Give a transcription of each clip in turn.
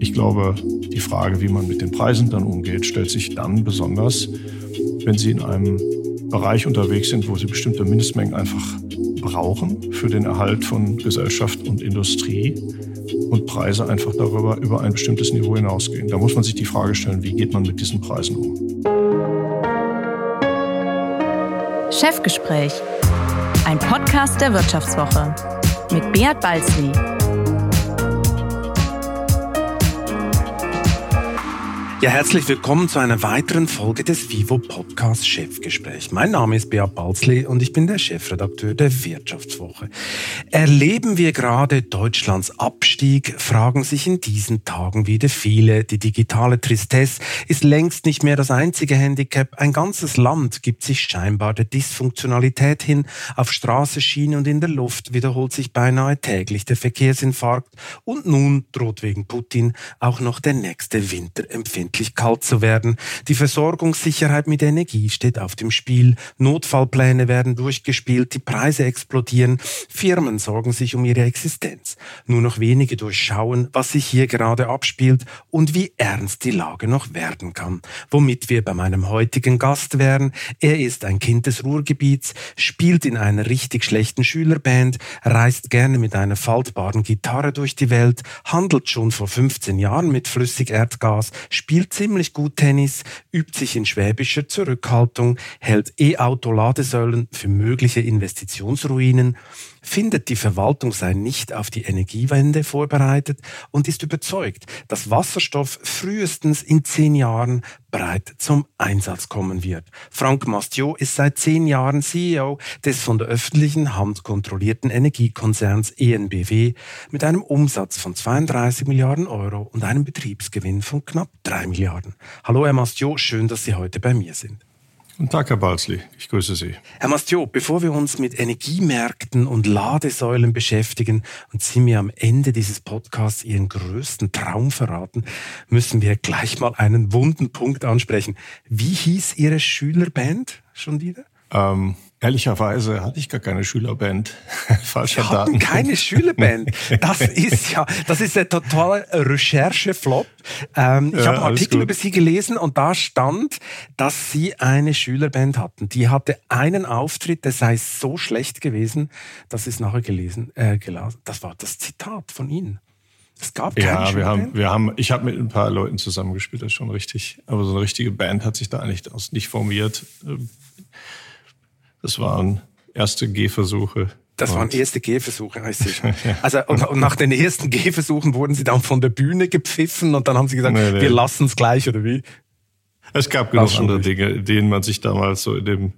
Ich glaube, die Frage, wie man mit den Preisen dann umgeht, stellt sich dann besonders, wenn Sie in einem Bereich unterwegs sind, wo Sie bestimmte Mindestmengen einfach brauchen für den Erhalt von Gesellschaft und Industrie und Preise einfach darüber über ein bestimmtes Niveau hinausgehen. Da muss man sich die Frage stellen, wie geht man mit diesen Preisen um? Chefgespräch, ein Podcast der Wirtschaftswoche mit Beat Balzli. Ja, herzlich willkommen zu einer weiteren Folge des Vivo Podcast Chefgespräch. Mein Name ist Beat Balzli und ich bin der Chefredakteur der Wirtschaftswoche. Erleben wir gerade Deutschlands Abstieg, fragen sich in diesen Tagen wieder viele. Die digitale Tristesse ist längst nicht mehr das einzige Handicap. Ein ganzes Land gibt sich scheinbar der Dysfunktionalität hin. Auf Straße, Schiene und in der Luft wiederholt sich beinahe täglich der Verkehrsinfarkt. Und nun droht wegen Putin auch noch der nächste Winter endlich kalt zu werden. Die Versorgungssicherheit mit Energie steht auf dem Spiel. Notfallpläne werden durchgespielt, die Preise explodieren. Firmen sorgen sich um ihre Existenz. Nur noch wenige durchschauen, was sich hier gerade abspielt und wie ernst die Lage noch werden kann. Womit wir bei meinem heutigen Gast wären. Er ist ein Kind des Ruhrgebiets, spielt in einer richtig schlechten Schülerband, reist gerne mit einer faltbaren Gitarre durch die Welt, handelt schon vor 15 Jahren mit Flüssigerdgas, spielt spielt ziemlich gut Tennis, übt sich in schwäbischer Zurückhaltung, hält E-Auto-Ladesäulen für mögliche Investitionsruinen, findet die Verwaltung sei nicht auf die Energiewende vorbereitet und ist überzeugt, dass Wasserstoff frühestens in zehn Jahren breit zum Einsatz kommen wird. Frank Mastio ist seit zehn Jahren CEO des von der öffentlichen Hand kontrollierten Energiekonzerns ENBW mit einem Umsatz von 32 Milliarden Euro und einem Betriebsgewinn von knapp drei Milliarden. Hallo Herr Mastio, schön, dass Sie heute bei mir sind. Guten Tag, Herr Balzli. Ich grüße Sie. Herr Mastio, bevor wir uns mit Energiemärkten und Ladesäulen beschäftigen und Sie mir am Ende dieses Podcasts Ihren größten Traum verraten, müssen wir gleich mal einen wunden Punkt ansprechen. Wie hieß Ihre Schülerband schon wieder? Ähm, ehrlicherweise hatte ich gar keine Schülerband. Falscher Sie hatten keine Schülerband. Das ist ja, das ist der totale Recherche-Flop. Ähm, ich ja, habe einen Artikel gut. über Sie gelesen und da stand, dass Sie eine Schülerband hatten. Die hatte einen Auftritt, der sei so schlecht gewesen, dass ich es nachher gelesen, äh, gelesen. Das war das Zitat von Ihnen. Es gab keine Ja, wir haben, wir haben, ich habe mit ein paar Leuten zusammengespielt, das ist schon richtig. Aber so eine richtige Band hat sich da eigentlich nicht formiert. Das waren erste Gehversuche. Das waren erste Gehversuche, heißt es. Also und, und, nach den ersten Gehversuchen wurden sie dann von der Bühne gepfiffen und dann haben sie gesagt, nee, nee. wir lassen es gleich oder wie? Es gab genug andere Dinge, denen man sich damals so in dem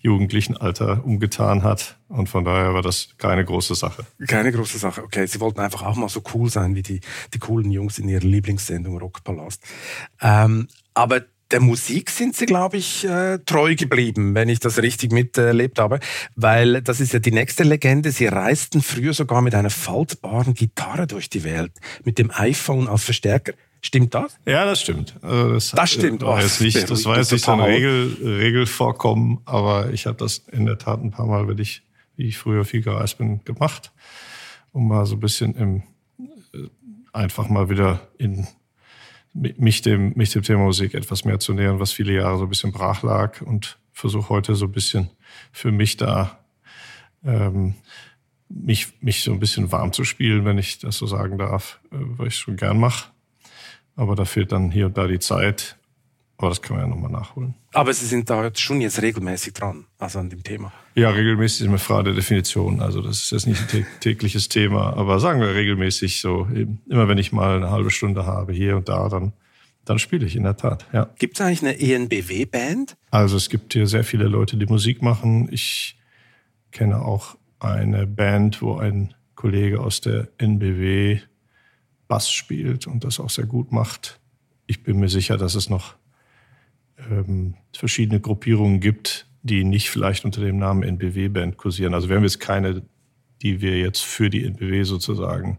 jugendlichen Alter umgetan hat. Und von daher war das keine große Sache. Keine große Sache, okay. Sie wollten einfach auch mal so cool sein wie die, die coolen Jungs in ihrer Lieblingssendung Rockpalast. Ähm, aber der Musik sind sie, glaube ich, äh, treu geblieben, wenn ich das richtig miterlebt habe. Weil das ist ja die nächste Legende. Sie reisten früher sogar mit einer faltbaren Gitarre durch die Welt, mit dem iPhone als Verstärker. Stimmt das? Ja, das stimmt. Also das, das stimmt. War jetzt nicht, das war jetzt nicht so ein Regel, Regelvorkommen, aber ich habe das in der Tat ein paar Mal, wenn ich, wie ich früher viel gereist bin, gemacht, um mal so ein bisschen im, äh, einfach mal wieder in mich dem, mich dem Thema Musik etwas mehr zu nähern, was viele Jahre so ein bisschen brach lag und versuche heute so ein bisschen für mich da ähm, mich, mich so ein bisschen warm zu spielen, wenn ich das so sagen darf, äh, weil ich es schon gern mache. Aber da fehlt dann hier und da die Zeit. Aber das können wir ja nochmal nachholen. Aber Sie sind da schon jetzt regelmäßig dran, also an dem Thema. Ja, regelmäßig ist eine Frage der Definition. Also das ist jetzt nicht ein tägliches Thema, aber sagen wir regelmäßig so. Immer wenn ich mal eine halbe Stunde habe, hier und da, dann, dann spiele ich in der Tat. Ja. Gibt es eigentlich eine ENBW-Band? Also es gibt hier sehr viele Leute, die Musik machen. Ich kenne auch eine Band, wo ein Kollege aus der NBW Bass spielt und das auch sehr gut macht. Ich bin mir sicher, dass es noch ähm, verschiedene Gruppierungen gibt, die nicht vielleicht unter dem Namen NBW-Band kursieren. Also wir haben jetzt keine, die wir jetzt für die NBW sozusagen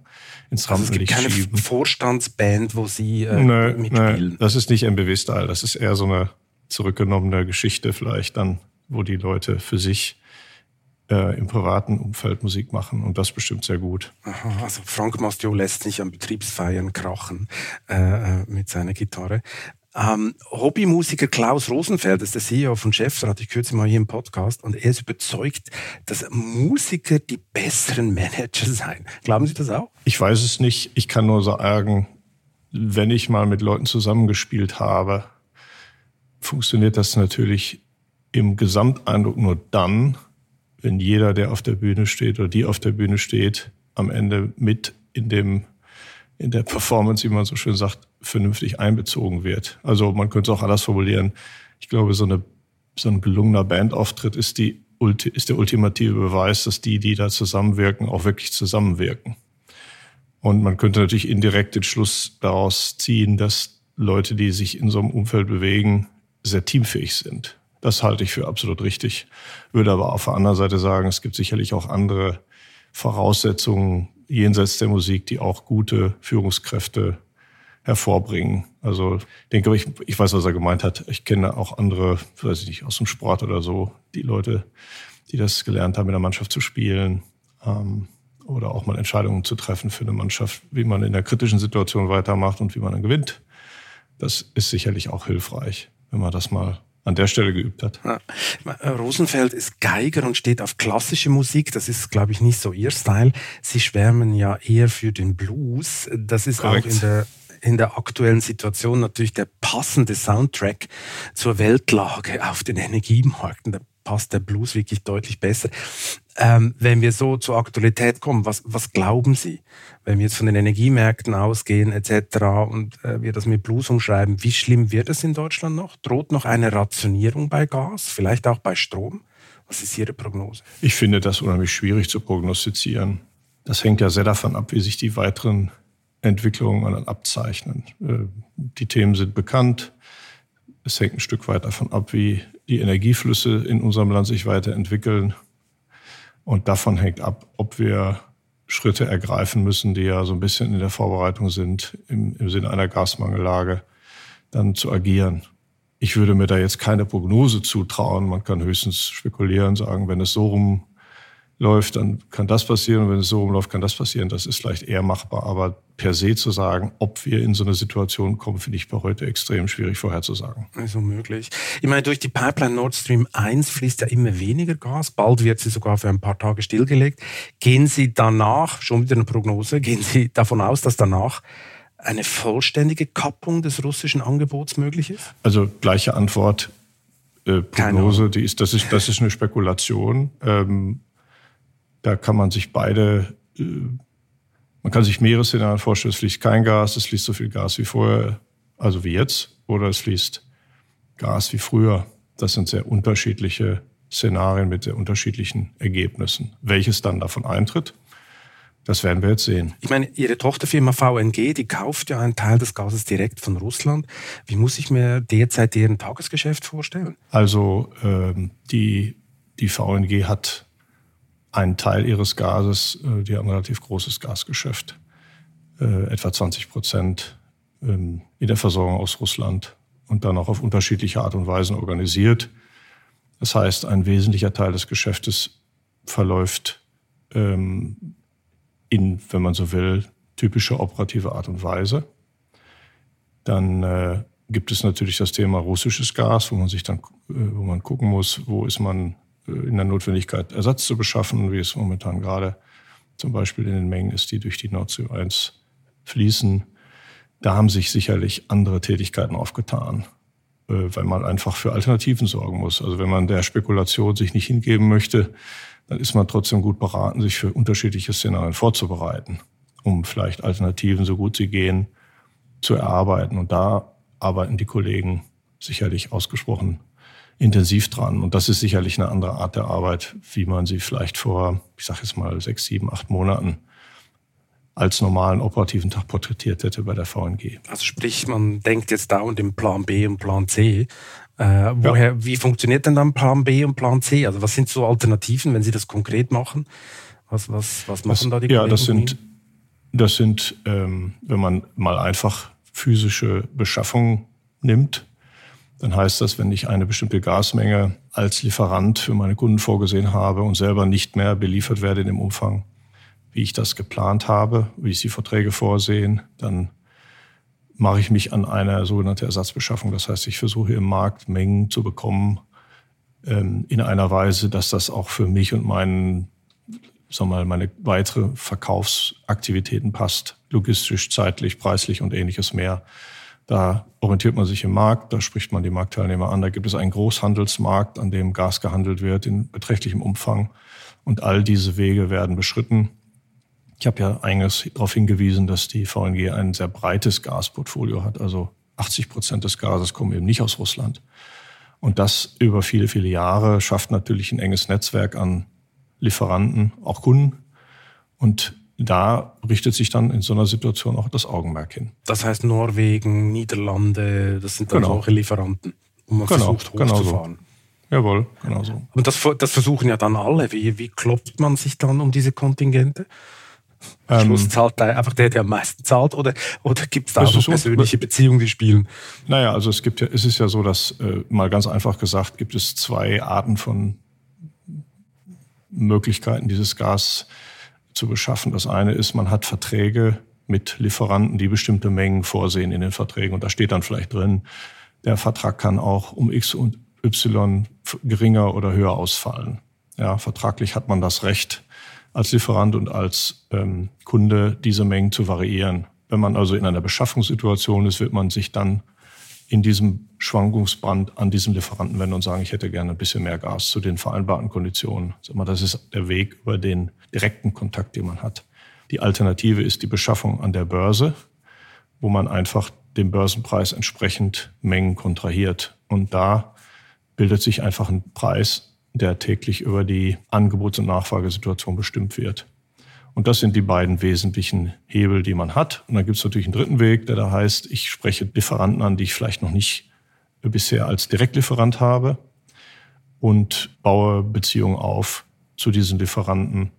ins also Rampenlicht schieben. Es gibt keine Vorstandsband, wo Sie äh, nö, mitspielen? Nö, das ist nicht NBW-Style. Das ist eher so eine zurückgenommene Geschichte vielleicht dann, wo die Leute für sich äh, im privaten Umfeld Musik machen und das bestimmt sehr gut. Aha, also Frank Mastio lässt sich an Betriebsfeiern krachen äh, äh mit seiner Gitarre. Ähm, Hobbymusiker Klaus Rosenfeld ist der CEO von Chefrat, ich kürze mal hier im Podcast, und er ist überzeugt, dass Musiker die besseren Manager seien. Glauben Sie das auch? Ich weiß es nicht. Ich kann nur sagen, wenn ich mal mit Leuten zusammengespielt habe, funktioniert das natürlich im Gesamteindruck nur dann, wenn jeder, der auf der Bühne steht oder die auf der Bühne steht, am Ende mit in dem in der Performance, wie man so schön sagt, vernünftig einbezogen wird. Also man könnte es auch anders formulieren. Ich glaube, so, eine, so ein gelungener Bandauftritt ist, die, ist der ultimative Beweis, dass die, die da zusammenwirken, auch wirklich zusammenwirken. Und man könnte natürlich indirekt den Schluss daraus ziehen, dass Leute, die sich in so einem Umfeld bewegen, sehr teamfähig sind. Das halte ich für absolut richtig. Würde aber auf der anderen Seite sagen, es gibt sicherlich auch andere Voraussetzungen jenseits der Musik, die auch gute Führungskräfte hervorbringen. Also denke, ich, ich weiß, was er gemeint hat. Ich kenne auch andere, weiß ich nicht, aus dem Sport oder so, die Leute, die das gelernt haben, in der Mannschaft zu spielen ähm, oder auch mal Entscheidungen zu treffen für eine Mannschaft, wie man in der kritischen Situation weitermacht und wie man dann gewinnt. Das ist sicherlich auch hilfreich, wenn man das mal an der Stelle geübt hat. Ja. Rosenfeld ist Geiger und steht auf klassische Musik. Das ist, glaube ich, nicht so ihr Style. Sie schwärmen ja eher für den Blues. Das ist Korrekt. auch in der in der aktuellen Situation natürlich der passende Soundtrack zur Weltlage auf den Energiemärkten. Da passt der Blues wirklich deutlich besser. Ähm, wenn wir so zur Aktualität kommen, was, was glauben Sie, wenn wir jetzt von den Energiemärkten ausgehen etc. und äh, wir das mit Blues umschreiben, wie schlimm wird es in Deutschland noch? Droht noch eine Rationierung bei Gas, vielleicht auch bei Strom? Was ist Ihre Prognose? Ich finde das unheimlich schwierig zu prognostizieren. Das hängt ja sehr davon ab, wie sich die weiteren Entwicklungen abzeichnen. Äh, die Themen sind bekannt. Es hängt ein Stück weit davon ab, wie die Energieflüsse in unserem Land sich weiterentwickeln. Und davon hängt ab, ob wir Schritte ergreifen müssen, die ja so ein bisschen in der Vorbereitung sind, im, im Sinne einer Gasmangellage, dann zu agieren. Ich würde mir da jetzt keine Prognose zutrauen. Man kann höchstens spekulieren, sagen, wenn es so rum läuft, dann kann das passieren. Und wenn es so rumläuft, kann das passieren. Das ist vielleicht eher machbar. Aber per se zu sagen, ob wir in so eine Situation kommen, finde ich bei heute extrem schwierig vorherzusagen. Ist unmöglich. Ich meine, durch die Pipeline Nord Stream 1 fließt ja immer weniger Gas. Bald wird sie sogar für ein paar Tage stillgelegt. Gehen Sie danach, schon wieder eine Prognose, gehen Sie davon aus, dass danach eine vollständige Kappung des russischen Angebots möglich ist? Also gleiche Antwort. Äh, Prognose, die ist, das ist, das ist eine Spekulation. Ähm, da kann man sich beide, äh, man kann sich mehrere Szenarien vorstellen. Es fließt kein Gas, es fließt so viel Gas wie vorher, also wie jetzt, oder es fließt Gas wie früher. Das sind sehr unterschiedliche Szenarien mit sehr unterschiedlichen Ergebnissen. Welches dann davon eintritt, das werden wir jetzt sehen. Ich meine, Ihre Tochterfirma VNG, die kauft ja einen Teil des Gases direkt von Russland. Wie muss ich mir derzeit deren Tagesgeschäft vorstellen? Also ähm, die, die VNG hat einen Teil ihres Gases, äh, die haben ein relativ großes Gasgeschäft, äh, etwa 20 Prozent ähm, in der Versorgung aus Russland und dann auch auf unterschiedliche Art und Weisen organisiert. Das heißt, ein wesentlicher Teil des Geschäftes verläuft ähm, in, wenn man so will, typische operative Art und Weise. Dann äh, gibt es natürlich das Thema russisches Gas, wo man sich dann, äh, wo man gucken muss, wo ist man in der Notwendigkeit, Ersatz zu beschaffen, wie es momentan gerade zum Beispiel in den Mengen ist, die durch die Nord Stream 1 fließen. Da haben sich sicherlich andere Tätigkeiten aufgetan, äh, weil man einfach für Alternativen sorgen muss. Also wenn man der Spekulation sich nicht hingeben möchte, dann ist man trotzdem gut beraten, sich für unterschiedliche Szenarien vorzubereiten, um vielleicht Alternativen, so gut sie gehen, zu erarbeiten. Und da arbeiten die Kollegen sicherlich ausgesprochen intensiv dran. Und das ist sicherlich eine andere Art der Arbeit, wie man sie vielleicht vor, ich sage jetzt mal, sechs, sieben, acht Monaten als normalen operativen Tag porträtiert hätte bei der VNG. Also sprich, man denkt jetzt dauernd im Plan B und Plan C. Äh, woher, ja. Wie funktioniert denn dann Plan B und Plan C? Also was sind so Alternativen, wenn Sie das konkret machen? Was, was, was machen das, da die Ja, das sind, das sind ähm, wenn man mal einfach physische Beschaffungen nimmt, dann heißt das, wenn ich eine bestimmte Gasmenge als Lieferant für meine Kunden vorgesehen habe und selber nicht mehr beliefert werde in dem Umfang, wie ich das geplant habe, wie es die Verträge vorsehen, dann mache ich mich an eine sogenannte Ersatzbeschaffung. Das heißt, ich versuche im Markt Mengen zu bekommen ähm, in einer Weise, dass das auch für mich und meinen, wir mal, meine weitere Verkaufsaktivitäten passt, logistisch, zeitlich, preislich und ähnliches mehr. Da orientiert man sich im Markt, da spricht man die Marktteilnehmer an. Da gibt es einen Großhandelsmarkt, an dem Gas gehandelt wird in beträchtlichem Umfang. Und all diese Wege werden beschritten. Ich habe ja eingangs darauf hingewiesen, dass die VNG ein sehr breites Gasportfolio hat. Also 80 Prozent des Gases kommen eben nicht aus Russland. Und das über viele, viele Jahre schafft natürlich ein enges Netzwerk an Lieferanten, auch Kunden. Und da richtet sich dann in so einer Situation auch das Augenmerk hin. Das heißt Norwegen, Niederlande, das sind dann genau. solche Lieferanten, wo man genau, versucht hochzufahren. Genau so. Jawohl, genau so. Und das, das versuchen ja dann alle. Wie, wie klopft man sich dann um diese Kontingente? Am ähm, Schluss zahlt einfach der, der am meisten zahlt, oder, oder gibt es da auch persönliche Beziehungen, die spielen? Naja, also es gibt ja, es ist ja so, dass äh, mal ganz einfach gesagt, gibt es zwei Arten von Möglichkeiten, dieses Gas zu beschaffen. Das eine ist, man hat Verträge mit Lieferanten, die bestimmte Mengen vorsehen in den Verträgen. Und da steht dann vielleicht drin, der Vertrag kann auch um X und Y geringer oder höher ausfallen. Ja, vertraglich hat man das Recht, als Lieferant und als ähm, Kunde diese Mengen zu variieren. Wenn man also in einer Beschaffungssituation ist, wird man sich dann in diesem Schwankungsband an diesen Lieferanten wenden und sagen, ich hätte gerne ein bisschen mehr Gas zu den vereinbarten Konditionen. Das ist der Weg über den direkten Kontakt, den man hat. Die Alternative ist die Beschaffung an der Börse, wo man einfach dem Börsenpreis entsprechend Mengen kontrahiert. Und da bildet sich einfach ein Preis, der täglich über die Angebots- und Nachfragesituation bestimmt wird. Und das sind die beiden wesentlichen Hebel, die man hat. Und dann gibt es natürlich einen dritten Weg, der da heißt, ich spreche Lieferanten an, die ich vielleicht noch nicht bisher als Direktlieferant habe und baue Beziehungen auf zu diesen Lieferanten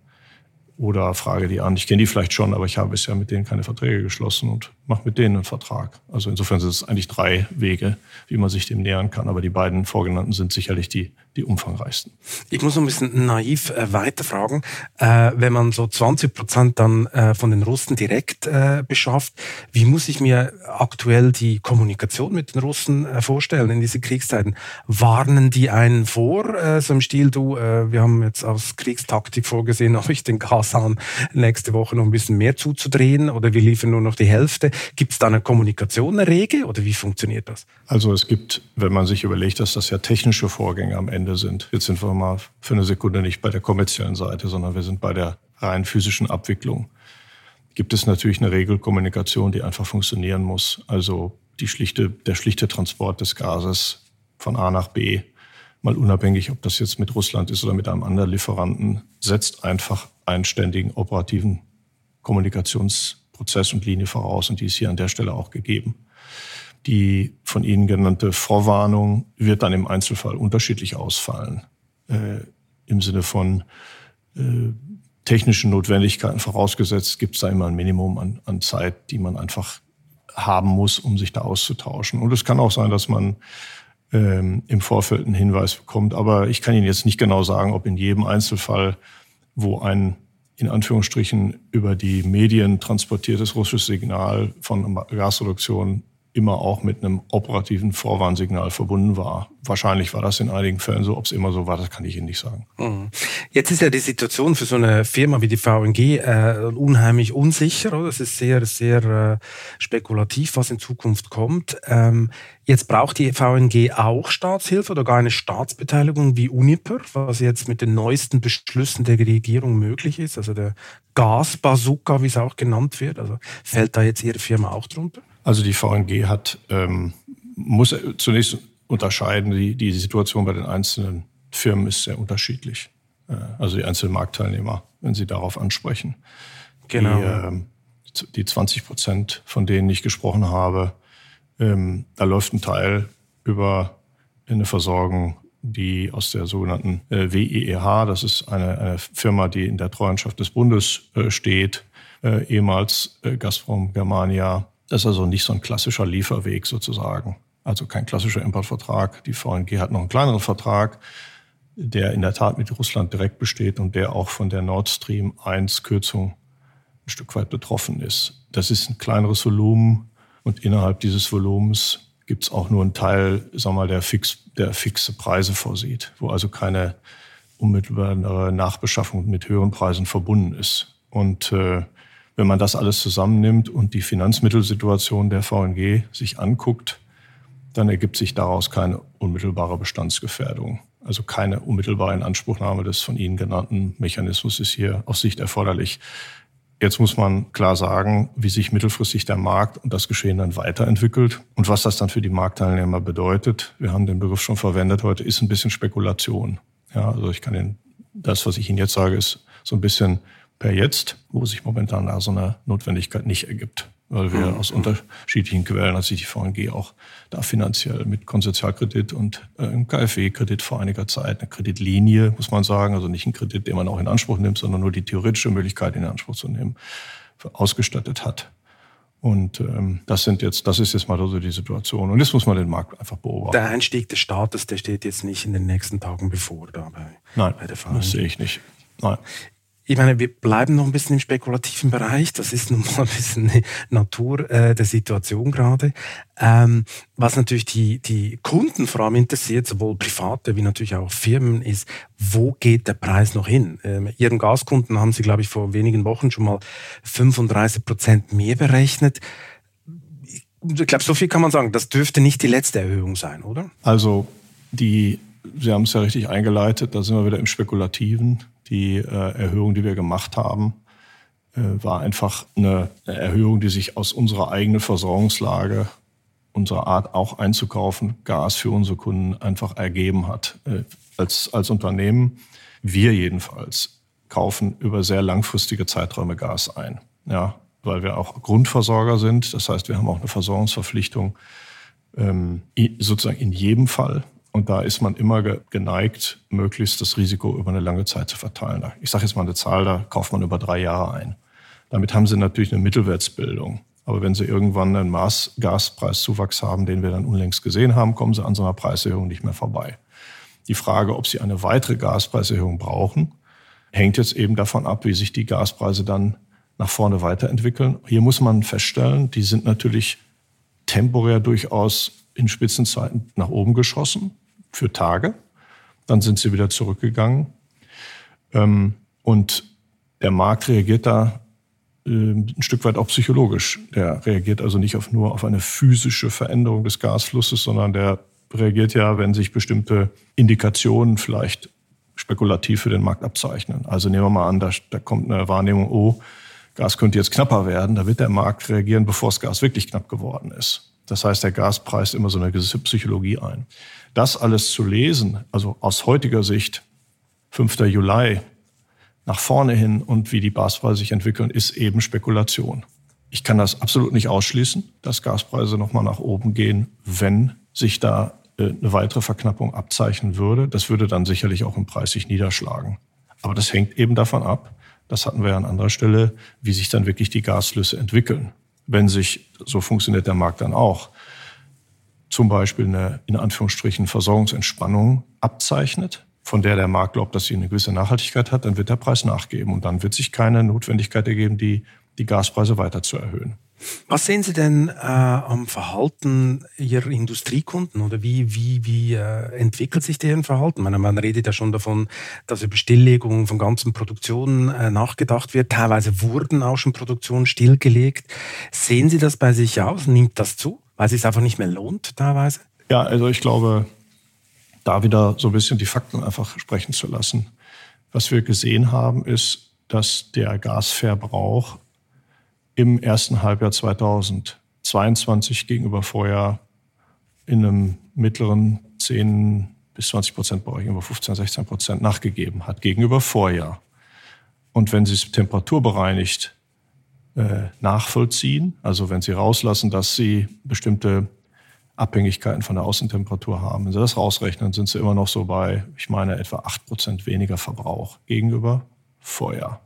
oder frage die an. Ich kenne die vielleicht schon, aber ich habe bisher mit denen keine Verträge geschlossen und mache mit denen einen Vertrag. Also insofern sind es eigentlich drei Wege, wie man sich dem nähern kann. Aber die beiden vorgenannten sind sicherlich die, die umfangreichsten. Ich muss noch ein bisschen naiv äh, weiterfragen. Äh, wenn man so 20 Prozent dann äh, von den Russen direkt äh, beschafft, wie muss ich mir aktuell die Kommunikation mit den Russen äh, vorstellen in diesen Kriegszeiten? Warnen die einen vor, äh, so im Stil, du, wir haben jetzt aus Kriegstaktik vorgesehen, euch den Gashahn nächste Woche noch ein bisschen mehr zuzudrehen oder wir liefern nur noch die Hälfte. Gibt es da eine Kommunikation, eine Rege oder wie funktioniert das? Also es gibt, wenn man sich überlegt, dass das ja technische Vorgänge am Ende sind. Jetzt sind wir mal für eine Sekunde nicht bei der kommerziellen Seite, sondern wir sind bei der rein physischen Abwicklung. Gibt es natürlich eine Regelkommunikation, die einfach funktionieren muss. Also die schlichte, der schlichte Transport des Gases von A nach B, mal unabhängig, ob das jetzt mit Russland ist oder mit einem anderen Lieferanten, setzt einfach einen ständigen operativen Kommunikations Prozess und Linie voraus und die ist hier an der Stelle auch gegeben. Die von Ihnen genannte Vorwarnung wird dann im Einzelfall unterschiedlich ausfallen. Äh, Im Sinne von äh, technischen Notwendigkeiten vorausgesetzt, gibt es da immer ein Minimum an, an Zeit, die man einfach haben muss, um sich da auszutauschen. Und es kann auch sein, dass man ähm, im Vorfeld einen Hinweis bekommt. Aber ich kann Ihnen jetzt nicht genau sagen, ob in jedem Einzelfall, wo ein in Anführungsstrichen über die Medien transportiertes russisches Signal von Gasreduktion immer auch mit einem operativen Vorwarnsignal verbunden war. Wahrscheinlich war das in einigen Fällen so. Ob es immer so war, das kann ich Ihnen nicht sagen. Mhm. Jetzt ist ja die Situation für so eine Firma wie die VNG äh, unheimlich unsicher. Oder? Es ist sehr, sehr äh, spekulativ, was in Zukunft kommt. Ähm, jetzt braucht die VNG auch Staatshilfe oder gar eine Staatsbeteiligung wie Uniper, was jetzt mit den neuesten Beschlüssen der Regierung möglich ist. Also der Gasbazooka, wie es auch genannt wird. Also fällt da jetzt Ihre Firma auch drunter? Also die VNG hat, ähm, muss zunächst unterscheiden, die, die Situation bei den einzelnen Firmen ist sehr unterschiedlich. Äh, also die einzelnen Marktteilnehmer, wenn Sie darauf ansprechen. Genau. Die, äh, die 20 Prozent, von denen ich gesprochen habe, ähm, da läuft ein Teil über eine Versorgung, die aus der sogenannten äh, WIEH, das ist eine, eine Firma, die in der Treuhandschaft des Bundes äh, steht, äh, ehemals Gazprom Germania, das ist also nicht so ein klassischer Lieferweg sozusagen. Also kein klassischer Importvertrag. Die VNG hat noch einen kleineren Vertrag, der in der Tat mit Russland direkt besteht und der auch von der Nord Stream 1 Kürzung ein Stück weit betroffen ist. Das ist ein kleineres Volumen und innerhalb dieses Volumens gibt es auch nur einen Teil, sag mal, der, fix, der fixe Preise vorsieht, wo also keine unmittelbare Nachbeschaffung mit höheren Preisen verbunden ist. Und äh, wenn man das alles zusammennimmt und die Finanzmittelsituation der VNG sich anguckt, dann ergibt sich daraus keine unmittelbare Bestandsgefährdung. Also keine unmittelbare Inanspruchnahme des von Ihnen genannten Mechanismus ist hier aus Sicht erforderlich. Jetzt muss man klar sagen, wie sich mittelfristig der Markt und das Geschehen dann weiterentwickelt und was das dann für die Marktteilnehmer bedeutet. Wir haben den Begriff schon verwendet heute, ist ein bisschen Spekulation. Ja, also ich kann Ihnen, das, was ich Ihnen jetzt sage, ist so ein bisschen per jetzt, wo sich momentan da so eine Notwendigkeit nicht ergibt weil wir mhm. aus unterschiedlichen Quellen, als sich die VNG auch da finanziell mit Konsortialkredit und äh, KfW-Kredit vor einiger Zeit, eine Kreditlinie, muss man sagen, also nicht ein Kredit, den man auch in Anspruch nimmt, sondern nur die theoretische Möglichkeit, in Anspruch zu nehmen, ausgestattet hat. Und ähm, das sind jetzt, das ist jetzt mal so die Situation. Und jetzt muss man den Markt einfach beobachten. Der Einstieg des Staates, der steht jetzt nicht in den nächsten Tagen bevor da bei, Nein. Das sehe ich nicht. Nein ich meine, wir bleiben noch ein bisschen im spekulativen Bereich. Das ist nun mal ein bisschen Natur äh, der Situation gerade. Ähm, was natürlich die, die Kunden vor allem interessiert, sowohl private wie natürlich auch Firmen, ist, wo geht der Preis noch hin? Ähm, Ihren Gaskunden haben Sie, glaube ich, vor wenigen Wochen schon mal 35 Prozent mehr berechnet. Ich glaube, so viel kann man sagen. Das dürfte nicht die letzte Erhöhung sein, oder? Also die, Sie haben es ja richtig eingeleitet, da sind wir wieder im Spekulativen die äh, Erhöhung, die wir gemacht haben, äh, war einfach eine Erhöhung, die sich aus unserer eigenen Versorgungslage, unserer Art auch einzukaufen, Gas für unsere Kunden einfach ergeben hat. Äh, als, als Unternehmen, wir jedenfalls, kaufen über sehr langfristige Zeiträume Gas ein. Ja, weil wir auch Grundversorger sind. Das heißt, wir haben auch eine Versorgungsverpflichtung ähm, sozusagen in jedem Fall. Und da ist man immer geneigt, möglichst das Risiko über eine lange Zeit zu verteilen. Ich sage jetzt mal eine Zahl, da kauft man über drei Jahre ein. Damit haben Sie natürlich eine Mittelwertsbildung. Aber wenn Sie irgendwann einen Maß Gaspreiszuwachs haben, den wir dann unlängst gesehen haben, kommen Sie an so einer Preiserhöhung nicht mehr vorbei. Die Frage, ob Sie eine weitere Gaspreiserhöhung brauchen, hängt jetzt eben davon ab, wie sich die Gaspreise dann nach vorne weiterentwickeln. Hier muss man feststellen, die sind natürlich temporär durchaus in Spitzenzeiten nach oben geschossen für Tage. Dann sind sie wieder zurückgegangen. Ähm, und der Markt reagiert da äh, ein Stück weit auch psychologisch. Der reagiert also nicht auf, nur auf eine physische Veränderung des Gasflusses, sondern der reagiert ja, wenn sich bestimmte Indikationen vielleicht spekulativ für den Markt abzeichnen. Also nehmen wir mal an, da, da kommt eine Wahrnehmung, oh, Gas könnte jetzt knapper werden. Da wird der Markt reagieren, bevor das Gas wirklich knapp geworden ist. Das heißt, der Gaspreis immer so eine gewisse Psychologie ein. Das alles zu lesen, also aus heutiger Sicht, 5. Juli, nach vorne hin und wie die Gaspreise sich entwickeln, ist eben Spekulation. Ich kann das absolut nicht ausschließen, dass Gaspreise nochmal nach oben gehen, wenn sich da äh, eine weitere Verknappung abzeichnen würde. Das würde dann sicherlich auch im Preis sich niederschlagen. Aber das hängt eben davon ab, das hatten wir ja an anderer Stelle, wie sich dann wirklich die Gasflüsse entwickeln. Wenn sich, so funktioniert der Markt dann auch, zum Beispiel eine, in Anführungsstrichen, Versorgungsentspannung abzeichnet, von der der Markt glaubt, dass sie eine gewisse Nachhaltigkeit hat, dann wird der Preis nachgeben und dann wird sich keine Notwendigkeit ergeben, die, die Gaspreise weiter zu erhöhen. Was sehen Sie denn äh, am Verhalten Ihrer Industriekunden oder wie, wie, wie äh, entwickelt sich deren Verhalten? Man, man redet ja schon davon, dass über Stilllegung von ganzen Produktionen äh, nachgedacht wird. Teilweise wurden auch schon Produktionen stillgelegt. Sehen Sie das bei sich aus? Nimmt das zu? weil es sich einfach nicht mehr lohnt teilweise? Ja, also ich glaube, da wieder so ein bisschen die Fakten einfach sprechen zu lassen. Was wir gesehen haben, ist, dass der Gasverbrauch im ersten Halbjahr 2022 gegenüber Vorjahr in einem mittleren 10 bis 20 Prozent Bereich, über 15, 16 Prozent nachgegeben hat gegenüber Vorjahr. Und wenn Sie es temperaturbereinigt äh, nachvollziehen. Also wenn Sie rauslassen, dass Sie bestimmte Abhängigkeiten von der Außentemperatur haben. Wenn Sie das rausrechnen, sind Sie immer noch so bei, ich meine, etwa acht Prozent weniger Verbrauch gegenüber Vorjahr.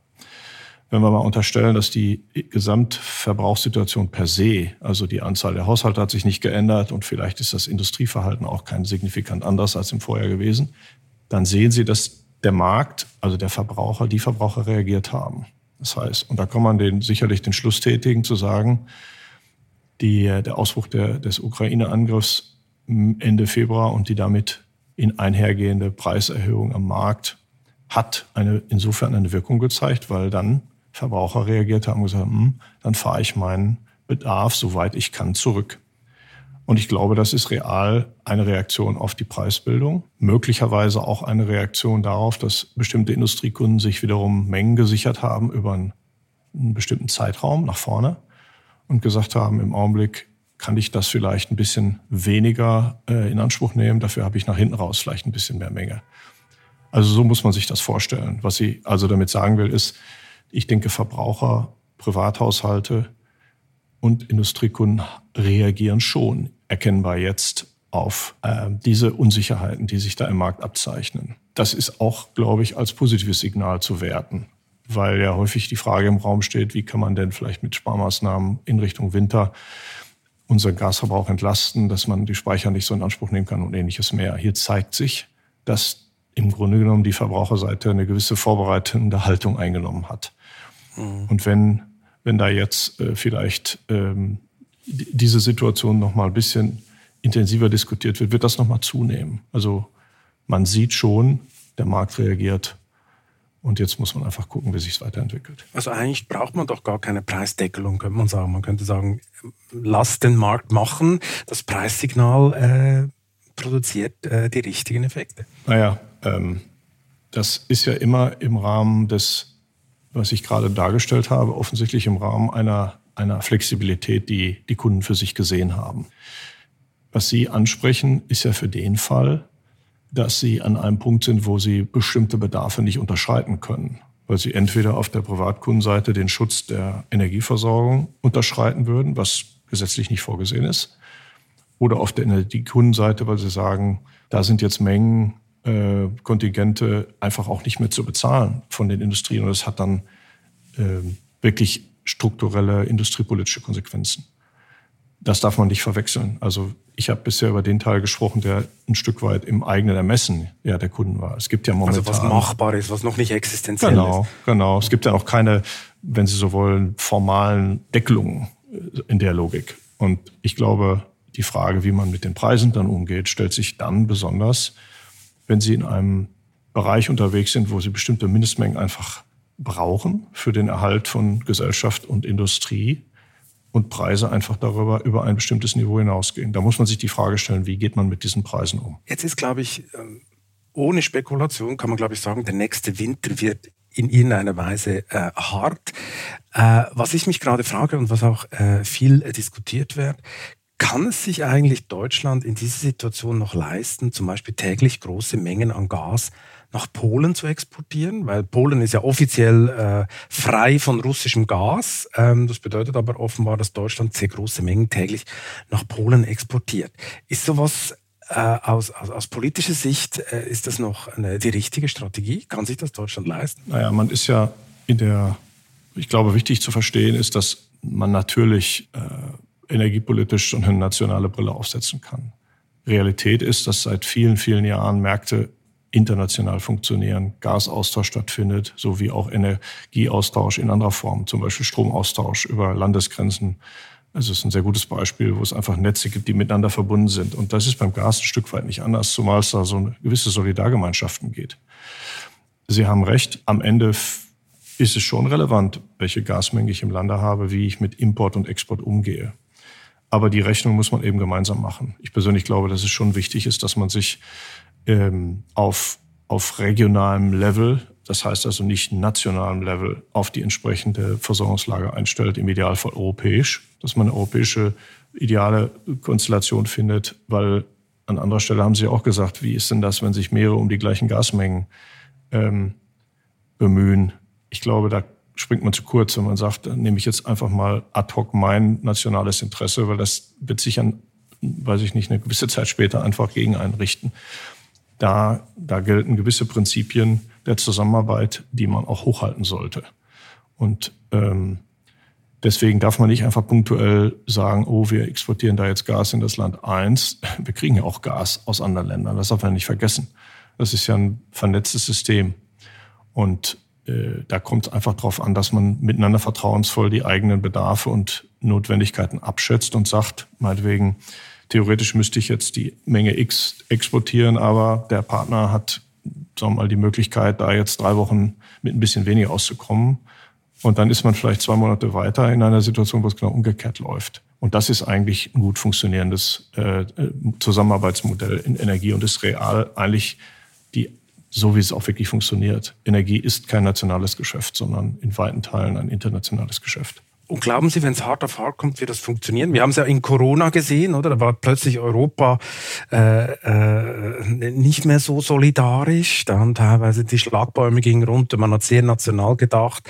Wenn wir mal unterstellen, dass die Gesamtverbrauchssituation per se, also die Anzahl der Haushalte hat sich nicht geändert und vielleicht ist das Industrieverhalten auch kein signifikant anders als im Vorjahr gewesen, dann sehen Sie, dass der Markt, also der Verbraucher, die Verbraucher reagiert haben. Das heißt, und da kann man den, sicherlich den Schluss tätigen, zu sagen, die, der Ausbruch der, des Ukraine-Angriffs Ende Februar und die damit in einhergehende Preiserhöhung am Markt hat eine, insofern eine Wirkung gezeigt, weil dann Verbraucher reagiert haben und gesagt, hm, dann fahre ich meinen Bedarf, soweit ich kann, zurück. Und ich glaube, das ist real eine Reaktion auf die Preisbildung, möglicherweise auch eine Reaktion darauf, dass bestimmte Industriekunden sich wiederum Mengen gesichert haben über einen, bestimmten Zeitraum nach vorne und gesagt haben, im Augenblick kann ich das vielleicht ein bisschen weniger äh, in Anspruch nehmen, dafür habe ich nach hinten raus vielleicht ein bisschen mehr Menge. Also so muss man sich das vorstellen. Was sie also damit sagen will, ist, ich denke, Verbraucher, Privathaushalte und Industriekunden reagieren schon erkennbar jetzt auf äh, diese Unsicherheiten, die sich da im Markt abzeichnen. Das ist auch, glaube ich, als positives Signal zu werten, weil ja häufig die Frage im Raum steht, wie kann man denn vielleicht mit Sparmaßnahmen in Richtung Winter unseren Gasverbrauch entlasten, dass man die Speicher nicht so in Anspruch nehmen kann und ähnliches mehr. Hier zeigt sich, dass im Grunde genommen die Verbraucherseite eine gewisse vorbereitende Haltung eingenommen hat. Mhm. Und wenn, wenn da jetzt äh, vielleicht ähm, diese Situation noch mal ein bisschen intensiver diskutiert wird, wird das noch mal zunehmen. Also man sieht schon, der Markt reagiert und jetzt muss man einfach gucken, wie sich es weiterentwickelt. Also eigentlich braucht man doch gar keine Preisdeckelung, könnte man sagen. Man könnte sagen, lass den Markt machen. Das Preissignal äh, produziert äh, die richtigen Effekte. Naja, ähm, das ist ja immer im Rahmen des, was ich gerade dargestellt habe, offensichtlich im Rahmen einer, einer Flexibilität, die die Kunden für sich gesehen haben. Was Sie ansprechen, ist ja für den Fall, dass Sie an einem Punkt sind, wo Sie bestimmte Bedarfe nicht unterschreiten können, weil Sie entweder auf der Privatkundenseite den Schutz der Energieversorgung unterschreiten würden, was gesetzlich nicht vorgesehen ist, oder auf der Energiekundenseite, weil Sie sagen, da sind jetzt Mengen, äh, Kontingente einfach auch nicht mehr zu bezahlen von den Industrien. Und das hat dann äh, wirklich strukturelle industriepolitische Konsequenzen. Das darf man nicht verwechseln. Also ich habe bisher über den Teil gesprochen, der ein Stück weit im eigenen Ermessen ja, der Kunden war. Es gibt ja momentan... Also was machbar ist, was noch nicht existenziell genau, ist. Genau, genau. Es gibt ja auch keine, wenn Sie so wollen, formalen Deckelungen in der Logik. Und ich glaube, die Frage, wie man mit den Preisen dann umgeht, stellt sich dann besonders, wenn Sie in einem Bereich unterwegs sind, wo Sie bestimmte Mindestmengen einfach brauchen für den Erhalt von Gesellschaft und Industrie und Preise einfach darüber über ein bestimmtes Niveau hinausgehen. Da muss man sich die Frage stellen, wie geht man mit diesen Preisen um? Jetzt ist, glaube ich, ähm, ohne Spekulation kann man, glaube ich, sagen, der nächste Winter wird in irgendeiner Weise äh, hart. Äh, was ich mich gerade frage und was auch äh, viel diskutiert wird, kann es sich eigentlich Deutschland in dieser Situation noch leisten, zum Beispiel täglich große Mengen an Gas nach Polen zu exportieren? Weil Polen ist ja offiziell äh, frei von russischem Gas. Ähm, das bedeutet aber offenbar, dass Deutschland sehr große Mengen täglich nach Polen exportiert. Ist sowas äh, aus, aus, aus, politischer Sicht, äh, ist das noch eine, die richtige Strategie? Kann sich das Deutschland leisten? Naja, man ist ja in der, ich glaube, wichtig zu verstehen ist, dass man natürlich äh, energiepolitisch so eine nationale Brille aufsetzen kann. Realität ist, dass seit vielen, vielen Jahren Märkte international funktionieren, Gasaustausch stattfindet, sowie auch Energieaustausch in anderer Form, zum Beispiel Stromaustausch über Landesgrenzen. Also es ist ein sehr gutes Beispiel, wo es einfach Netze gibt, die miteinander verbunden sind. Und das ist beim Gas ein Stück weit nicht anders, zumal es da so eine gewisse Solidargemeinschaften geht. Sie haben recht, am Ende ist es schon relevant, welche Gasmenge ich im Lande habe, wie ich mit Import und Export umgehe. Aber die Rechnung muss man eben gemeinsam machen. Ich persönlich glaube, dass es schon wichtig ist, dass man sich ähm, auf, auf regionalem Level, das heißt also nicht nationalem Level, auf die entsprechende Versorgungslage einstellt, im Idealfall europäisch, dass man eine europäische ideale Konstellation findet, weil an anderer Stelle haben Sie auch gesagt, wie ist denn das, wenn sich mehrere um die gleichen Gasmengen ähm, bemühen? Ich glaube, da springt man zu kurz, wenn man sagt, dann nehme ich jetzt einfach mal ad hoc mein nationales Interesse, weil das wird sich an, weiß ich nicht, eine gewisse Zeit später einfach gegen einrichten. Da, da gelten gewisse Prinzipien der Zusammenarbeit, die man auch hochhalten sollte. Und ähm, deswegen darf man nicht einfach punktuell sagen, oh, wir exportieren da jetzt Gas in das Land eins. Wir kriegen ja auch Gas aus anderen Ländern. Das darf man nicht vergessen. Das ist ja ein vernetztes System. Und da kommt es einfach darauf an, dass man miteinander vertrauensvoll die eigenen Bedarfe und Notwendigkeiten abschätzt und sagt, meinetwegen, theoretisch müsste ich jetzt die Menge X exportieren, aber der Partner hat, sagen wir mal, die Möglichkeit, da jetzt drei Wochen mit ein bisschen weniger auszukommen. Und dann ist man vielleicht zwei Monate weiter in einer Situation, wo es genau umgekehrt läuft. Und das ist eigentlich ein gut funktionierendes äh, Zusammenarbeitsmodell in Energie und ist real eigentlich die, so wie es auch wirklich funktioniert. Energie ist kein nationales Geschäft, sondern in weiten Teilen ein internationales Geschäft. Und glauben Sie, wenn es hart auf hart kommt, wird das funktionieren? Wir haben es ja in Corona gesehen, oder? Da war plötzlich Europa äh, äh, nicht mehr so solidarisch. Da haben teilweise die Schlagbäume gingen runter. Man hat sehr national gedacht.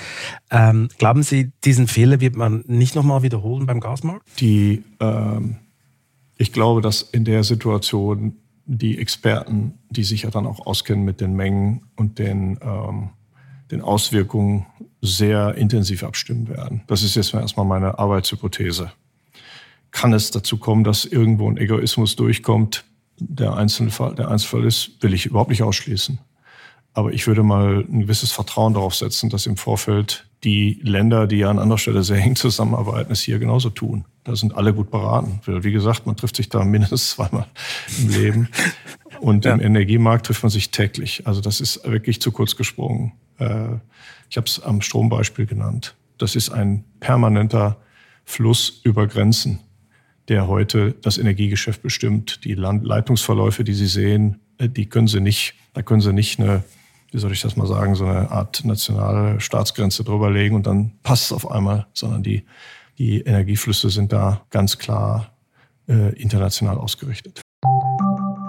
Ähm, glauben Sie, diesen Fehler wird man nicht nochmal wiederholen beim Gasmarkt? Die, ähm, ich glaube, dass in der Situation die Experten, die sich ja dann auch auskennen mit den Mengen und den ähm, den Auswirkungen sehr intensiv abstimmen werden. Das ist jetzt erstmal meine Arbeitshypothese. Kann es dazu kommen, dass irgendwo ein Egoismus durchkommt? Der Einzelfall, der Einzelfall ist, will ich überhaupt nicht ausschließen. Aber ich würde mal ein gewisses Vertrauen darauf setzen, dass im Vorfeld die Länder, die ja an anderer Stelle sehr eng zusammenarbeiten, es hier genauso tun. Da sind alle gut beraten. Wie gesagt, man trifft sich da mindestens zweimal im Leben. Und ja. im Energiemarkt trifft man sich täglich. Also das ist wirklich zu kurz gesprungen. Äh, ich habe es am Strombeispiel genannt. Das ist ein permanenter Fluss über Grenzen, der heute das Energiegeschäft bestimmt. Die Leitungsverläufe, die Sie sehen, äh, die können Sie nicht, da können Sie nicht eine, wie soll ich das mal sagen, so eine Art nationale Staatsgrenze drüber legen und dann passt es auf einmal, sondern die, die Energieflüsse sind da ganz klar äh, international ausgerichtet.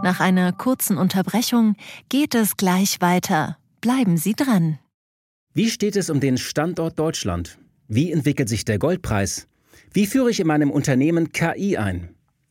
Nach einer kurzen Unterbrechung geht es gleich weiter Bleiben Sie dran. Wie steht es um den Standort Deutschland? Wie entwickelt sich der Goldpreis? Wie führe ich in meinem Unternehmen KI ein?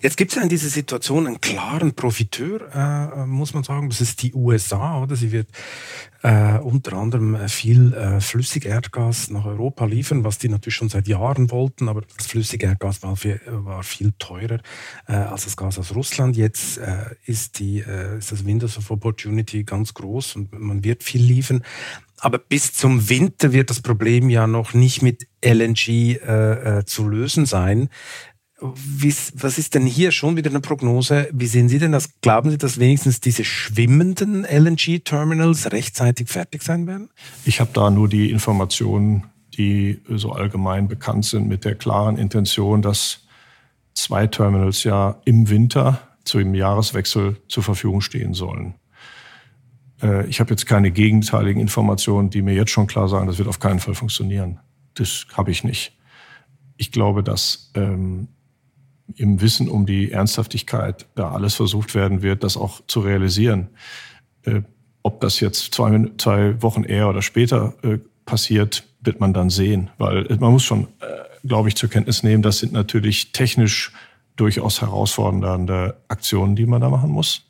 Jetzt gibt es ja in dieser Situation einen klaren Profiteur, äh, muss man sagen. Das ist die USA, oder? Sie wird äh, unter anderem viel äh, Flüssigerdgas nach Europa liefern, was die natürlich schon seit Jahren wollten, aber das Flüssigerdgas war viel, war viel teurer äh, als das Gas aus Russland. Jetzt äh, ist, die, äh, ist das Windows of Opportunity ganz groß und man wird viel liefern. Aber bis zum Winter wird das Problem ja noch nicht mit LNG äh, äh, zu lösen sein. Was ist denn hier schon wieder eine Prognose? Wie sehen Sie denn das? Glauben Sie, dass wenigstens diese schwimmenden LNG-Terminals rechtzeitig fertig sein werden? Ich habe da nur die Informationen, die so allgemein bekannt sind, mit der klaren Intention, dass zwei Terminals ja im Winter zu dem Jahreswechsel zur Verfügung stehen sollen. Äh, ich habe jetzt keine gegenteiligen Informationen, die mir jetzt schon klar sagen, das wird auf keinen Fall funktionieren. Das habe ich nicht. Ich glaube, dass ähm, im Wissen um die Ernsthaftigkeit da alles versucht werden wird, das auch zu realisieren. Äh, ob das jetzt zwei, zwei Wochen eher oder später äh, passiert, wird man dann sehen. Weil man muss schon, äh, glaube ich, zur Kenntnis nehmen, das sind natürlich technisch durchaus herausfordernde Aktionen, die man da machen muss.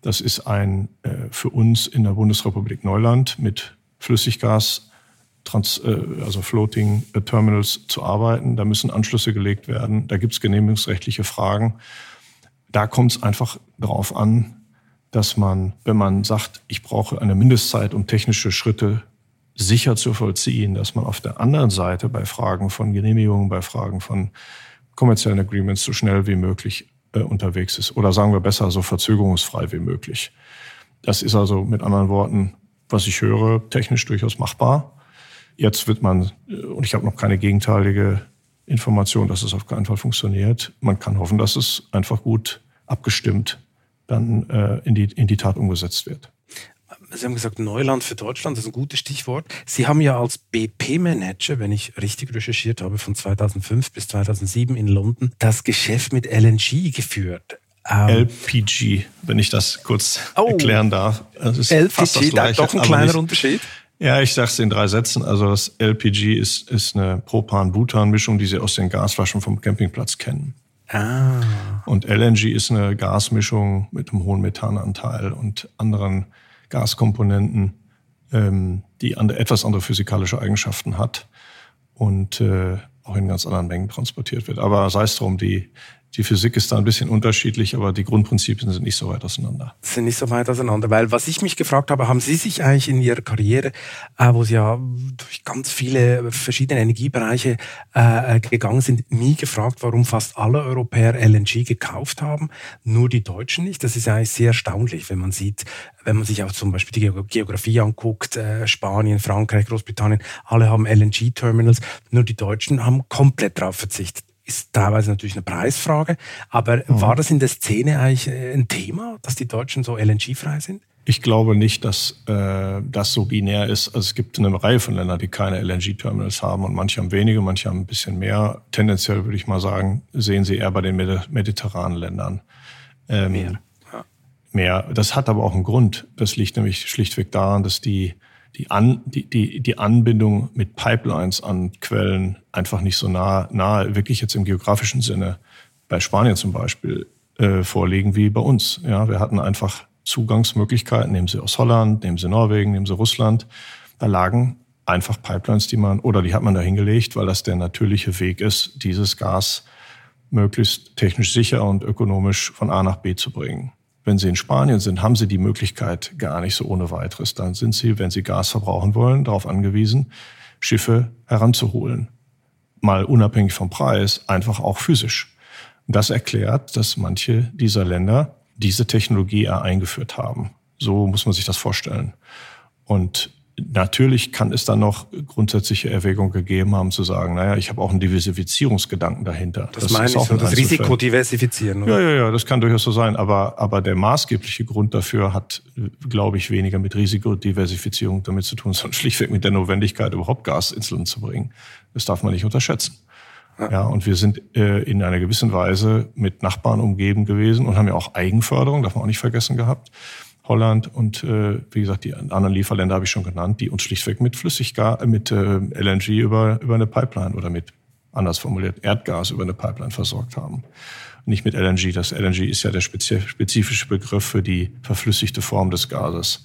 Das ist ein äh, für uns in der Bundesrepublik Neuland mit Flüssiggas Trans, äh, also Floating Terminals zu arbeiten. Da müssen Anschlüsse gelegt werden. Da gibt es genehmigungsrechtliche Fragen. Da kommt es einfach darauf an, dass man, wenn man sagt, ich brauche eine Mindestzeit, um technische Schritte sicher zu vollziehen, dass man auf der anderen Seite bei Fragen von Genehmigungen, bei Fragen von kommerziellen Agreements so schnell wie möglich äh, unterwegs ist. Oder sagen wir besser, so verzögerungsfrei wie möglich. Das ist also mit anderen Worten, was ich höre, technisch durchaus machbar. Jetzt wird man, äh, und ich habe noch keine gegenteilige Information, dass es auf keinen Fall funktioniert. Man kann hoffen, dass es einfach gut abgestimmt dann äh, in, die, in die Tat umgesetzt wird. Sie haben gesagt, Neuland für Deutschland, das ist ein gutes Stichwort. Sie haben ja als BP-Manager, wenn ich richtig recherchiert habe, von 2005 bis 2007 in London das Geschäft mit LNG geführt. Ähm, LPG, wenn ich das kurz oh, erklären darf. Das ist LPG, fast das Gleiche, doch ein kleiner nicht, Unterschied. Ja, ich sage es in drei Sätzen. Also das LPG ist, ist eine Propan-Butan-Mischung, die Sie aus den Gasflaschen vom Campingplatz kennen. Ah. Und LNG ist eine Gasmischung mit einem hohen Methananteil und anderen Gaskomponenten, ähm, die andere, etwas andere physikalische Eigenschaften hat und äh, auch in ganz anderen Mengen transportiert wird. Aber sei es drum, die, die Physik ist da ein bisschen unterschiedlich, aber die Grundprinzipien sind nicht so weit auseinander. Sind nicht so weit auseinander, weil was ich mich gefragt habe, haben Sie sich eigentlich in Ihrer Karriere, äh, wo Sie ja durch ganz viele verschiedene Energiebereiche äh, gegangen sind, nie gefragt, warum fast alle Europäer LNG gekauft haben, nur die Deutschen nicht? Das ist eigentlich sehr erstaunlich, wenn man sieht, wenn man sich auch zum Beispiel die Geografie anguckt, äh, Spanien, Frankreich, Großbritannien, alle haben LNG-Terminals, nur die Deutschen haben komplett darauf verzichtet ist teilweise natürlich eine Preisfrage. Aber mhm. war das in der Szene eigentlich äh, ein Thema, dass die Deutschen so LNG-frei sind? Ich glaube nicht, dass äh, das so binär ist. Also es gibt eine Reihe von Ländern, die keine LNG-Terminals haben und manche haben wenige, manche haben ein bisschen mehr. Tendenziell würde ich mal sagen, sehen sie eher bei den mediterranen Ländern. Ähm, mehr. Ja. Mehr. Das hat aber auch einen Grund. Das liegt nämlich schlichtweg daran, dass die die, An, die, die, die Anbindung mit Pipelines an Quellen einfach nicht so nah, nahe, wirklich jetzt im geografischen Sinne, bei Spanien zum Beispiel, äh, vorliegen wie bei uns. Ja, wir hatten einfach Zugangsmöglichkeiten, nehmen Sie aus Holland, nehmen Sie Norwegen, nehmen Sie Russland. Da lagen einfach Pipelines, die man, oder die hat man da hingelegt, weil das der natürliche Weg ist, dieses Gas möglichst technisch sicher und ökonomisch von A nach B zu bringen. Wenn Sie in Spanien sind, haben Sie die Möglichkeit gar nicht so ohne weiteres. Dann sind Sie, wenn Sie Gas verbrauchen wollen, darauf angewiesen, Schiffe heranzuholen. Mal unabhängig vom Preis, einfach auch physisch. Das erklärt, dass manche dieser Länder diese Technologie eingeführt haben. So muss man sich das vorstellen. Und Natürlich kann es dann noch grundsätzliche Erwägungen gegeben haben, zu sagen, naja, ich habe auch einen Diversifizierungsgedanken dahinter. Das, das meine ich so, das Risiko diversifizieren. Oder? Ja, ja, ja, das kann durchaus so sein. Aber, aber der maßgebliche Grund dafür hat, glaube ich, weniger mit Risikodiversifizierung damit zu tun, sondern schlichtweg mit der Notwendigkeit, überhaupt Gas ins Land zu bringen. Das darf man nicht unterschätzen. Ja, ja und wir sind äh, in einer gewissen Weise mit Nachbarn umgeben gewesen und haben ja auch Eigenförderung, darf man auch nicht vergessen gehabt. Holland und äh, wie gesagt, die anderen Lieferländer habe ich schon genannt, die uns schlichtweg mit Flüssiggas, äh, mit äh, LNG über, über eine Pipeline oder mit, anders formuliert, Erdgas über eine Pipeline versorgt haben. Nicht mit LNG. Das LNG ist ja der spezifische Begriff für die verflüssigte Form des Gases.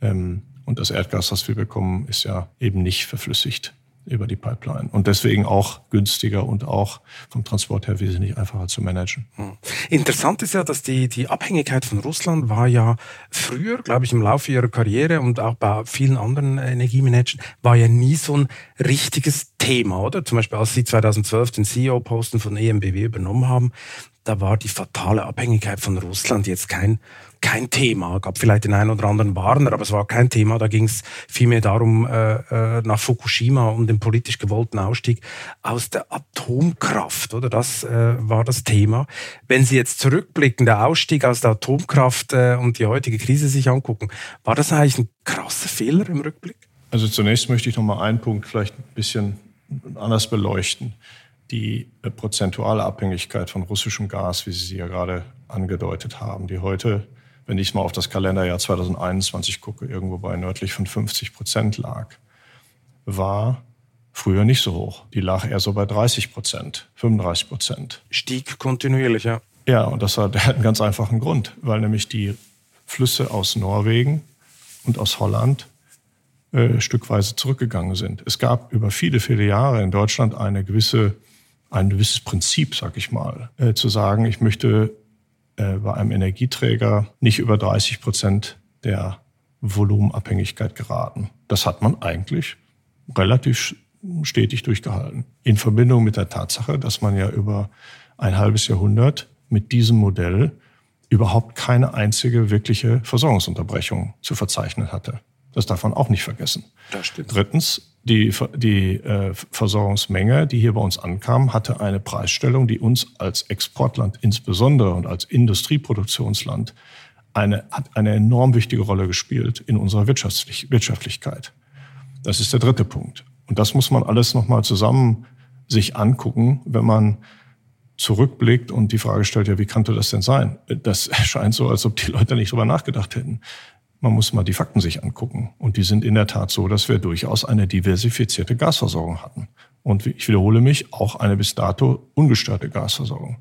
Ähm, und das Erdgas, das wir bekommen, ist ja eben nicht verflüssigt über die Pipeline. Und deswegen auch günstiger und auch vom Transport her wesentlich einfacher zu managen. Hm. Interessant ist ja, dass die, die Abhängigkeit von Russland war ja früher, glaube ich, im Laufe ihrer Karriere und auch bei vielen anderen Energiemanagern, war ja nie so ein richtiges Thema, oder? Zum Beispiel, als Sie 2012 den CEO-Posten von EMBW übernommen haben, da war die fatale Abhängigkeit von Russland jetzt kein kein Thema. Gab vielleicht den einen oder anderen Warner, aber es war kein Thema. Da ging es vielmehr darum, äh, äh, nach Fukushima und dem politisch gewollten Ausstieg aus der Atomkraft. Oder das äh, war das Thema. Wenn Sie jetzt zurückblicken, der Ausstieg aus der Atomkraft äh, und die heutige Krise sich angucken, war das eigentlich ein krasser Fehler im Rückblick? Also zunächst möchte ich noch mal einen Punkt vielleicht ein bisschen anders beleuchten. Die äh, prozentuale Abhängigkeit von russischem Gas, wie Sie sie ja gerade angedeutet haben, die heute wenn ich mal auf das Kalenderjahr 2021 gucke, irgendwo bei nördlich von 50 Prozent lag, war früher nicht so hoch. Die lag eher so bei 30 Prozent, 35 Prozent. Stieg kontinuierlich, ja. Ja, und das hat, einen ganz einfachen Grund, weil nämlich die Flüsse aus Norwegen und aus Holland äh, stückweise zurückgegangen sind. Es gab über viele, viele Jahre in Deutschland eine gewisse, ein gewisses Prinzip, sag ich mal, äh, zu sagen, ich möchte äh, bei einem Energieträger nicht über 30 Prozent der Volumenabhängigkeit geraten. Das hat man eigentlich relativ stetig durchgehalten. In Verbindung mit der Tatsache, dass man ja über ein halbes Jahrhundert mit diesem Modell überhaupt keine einzige wirkliche Versorgungsunterbrechung zu verzeichnen hatte. Das darf man auch nicht vergessen. Das stimmt. Drittens, die, die äh, Versorgungsmenge, die hier bei uns ankam, hatte eine Preisstellung, die uns als Exportland insbesondere und als Industrieproduktionsland eine, hat eine enorm wichtige Rolle gespielt in unserer Wirtschaftlich Wirtschaftlichkeit. Das ist der dritte Punkt. Und das muss man alles nochmal zusammen sich angucken, wenn man zurückblickt und die Frage stellt, ja, wie kannte das denn sein? Das scheint so, als ob die Leute nicht drüber nachgedacht hätten. Man muss mal die Fakten sich angucken. Und die sind in der Tat so, dass wir durchaus eine diversifizierte Gasversorgung hatten. Und ich wiederhole mich, auch eine bis dato ungestörte Gasversorgung.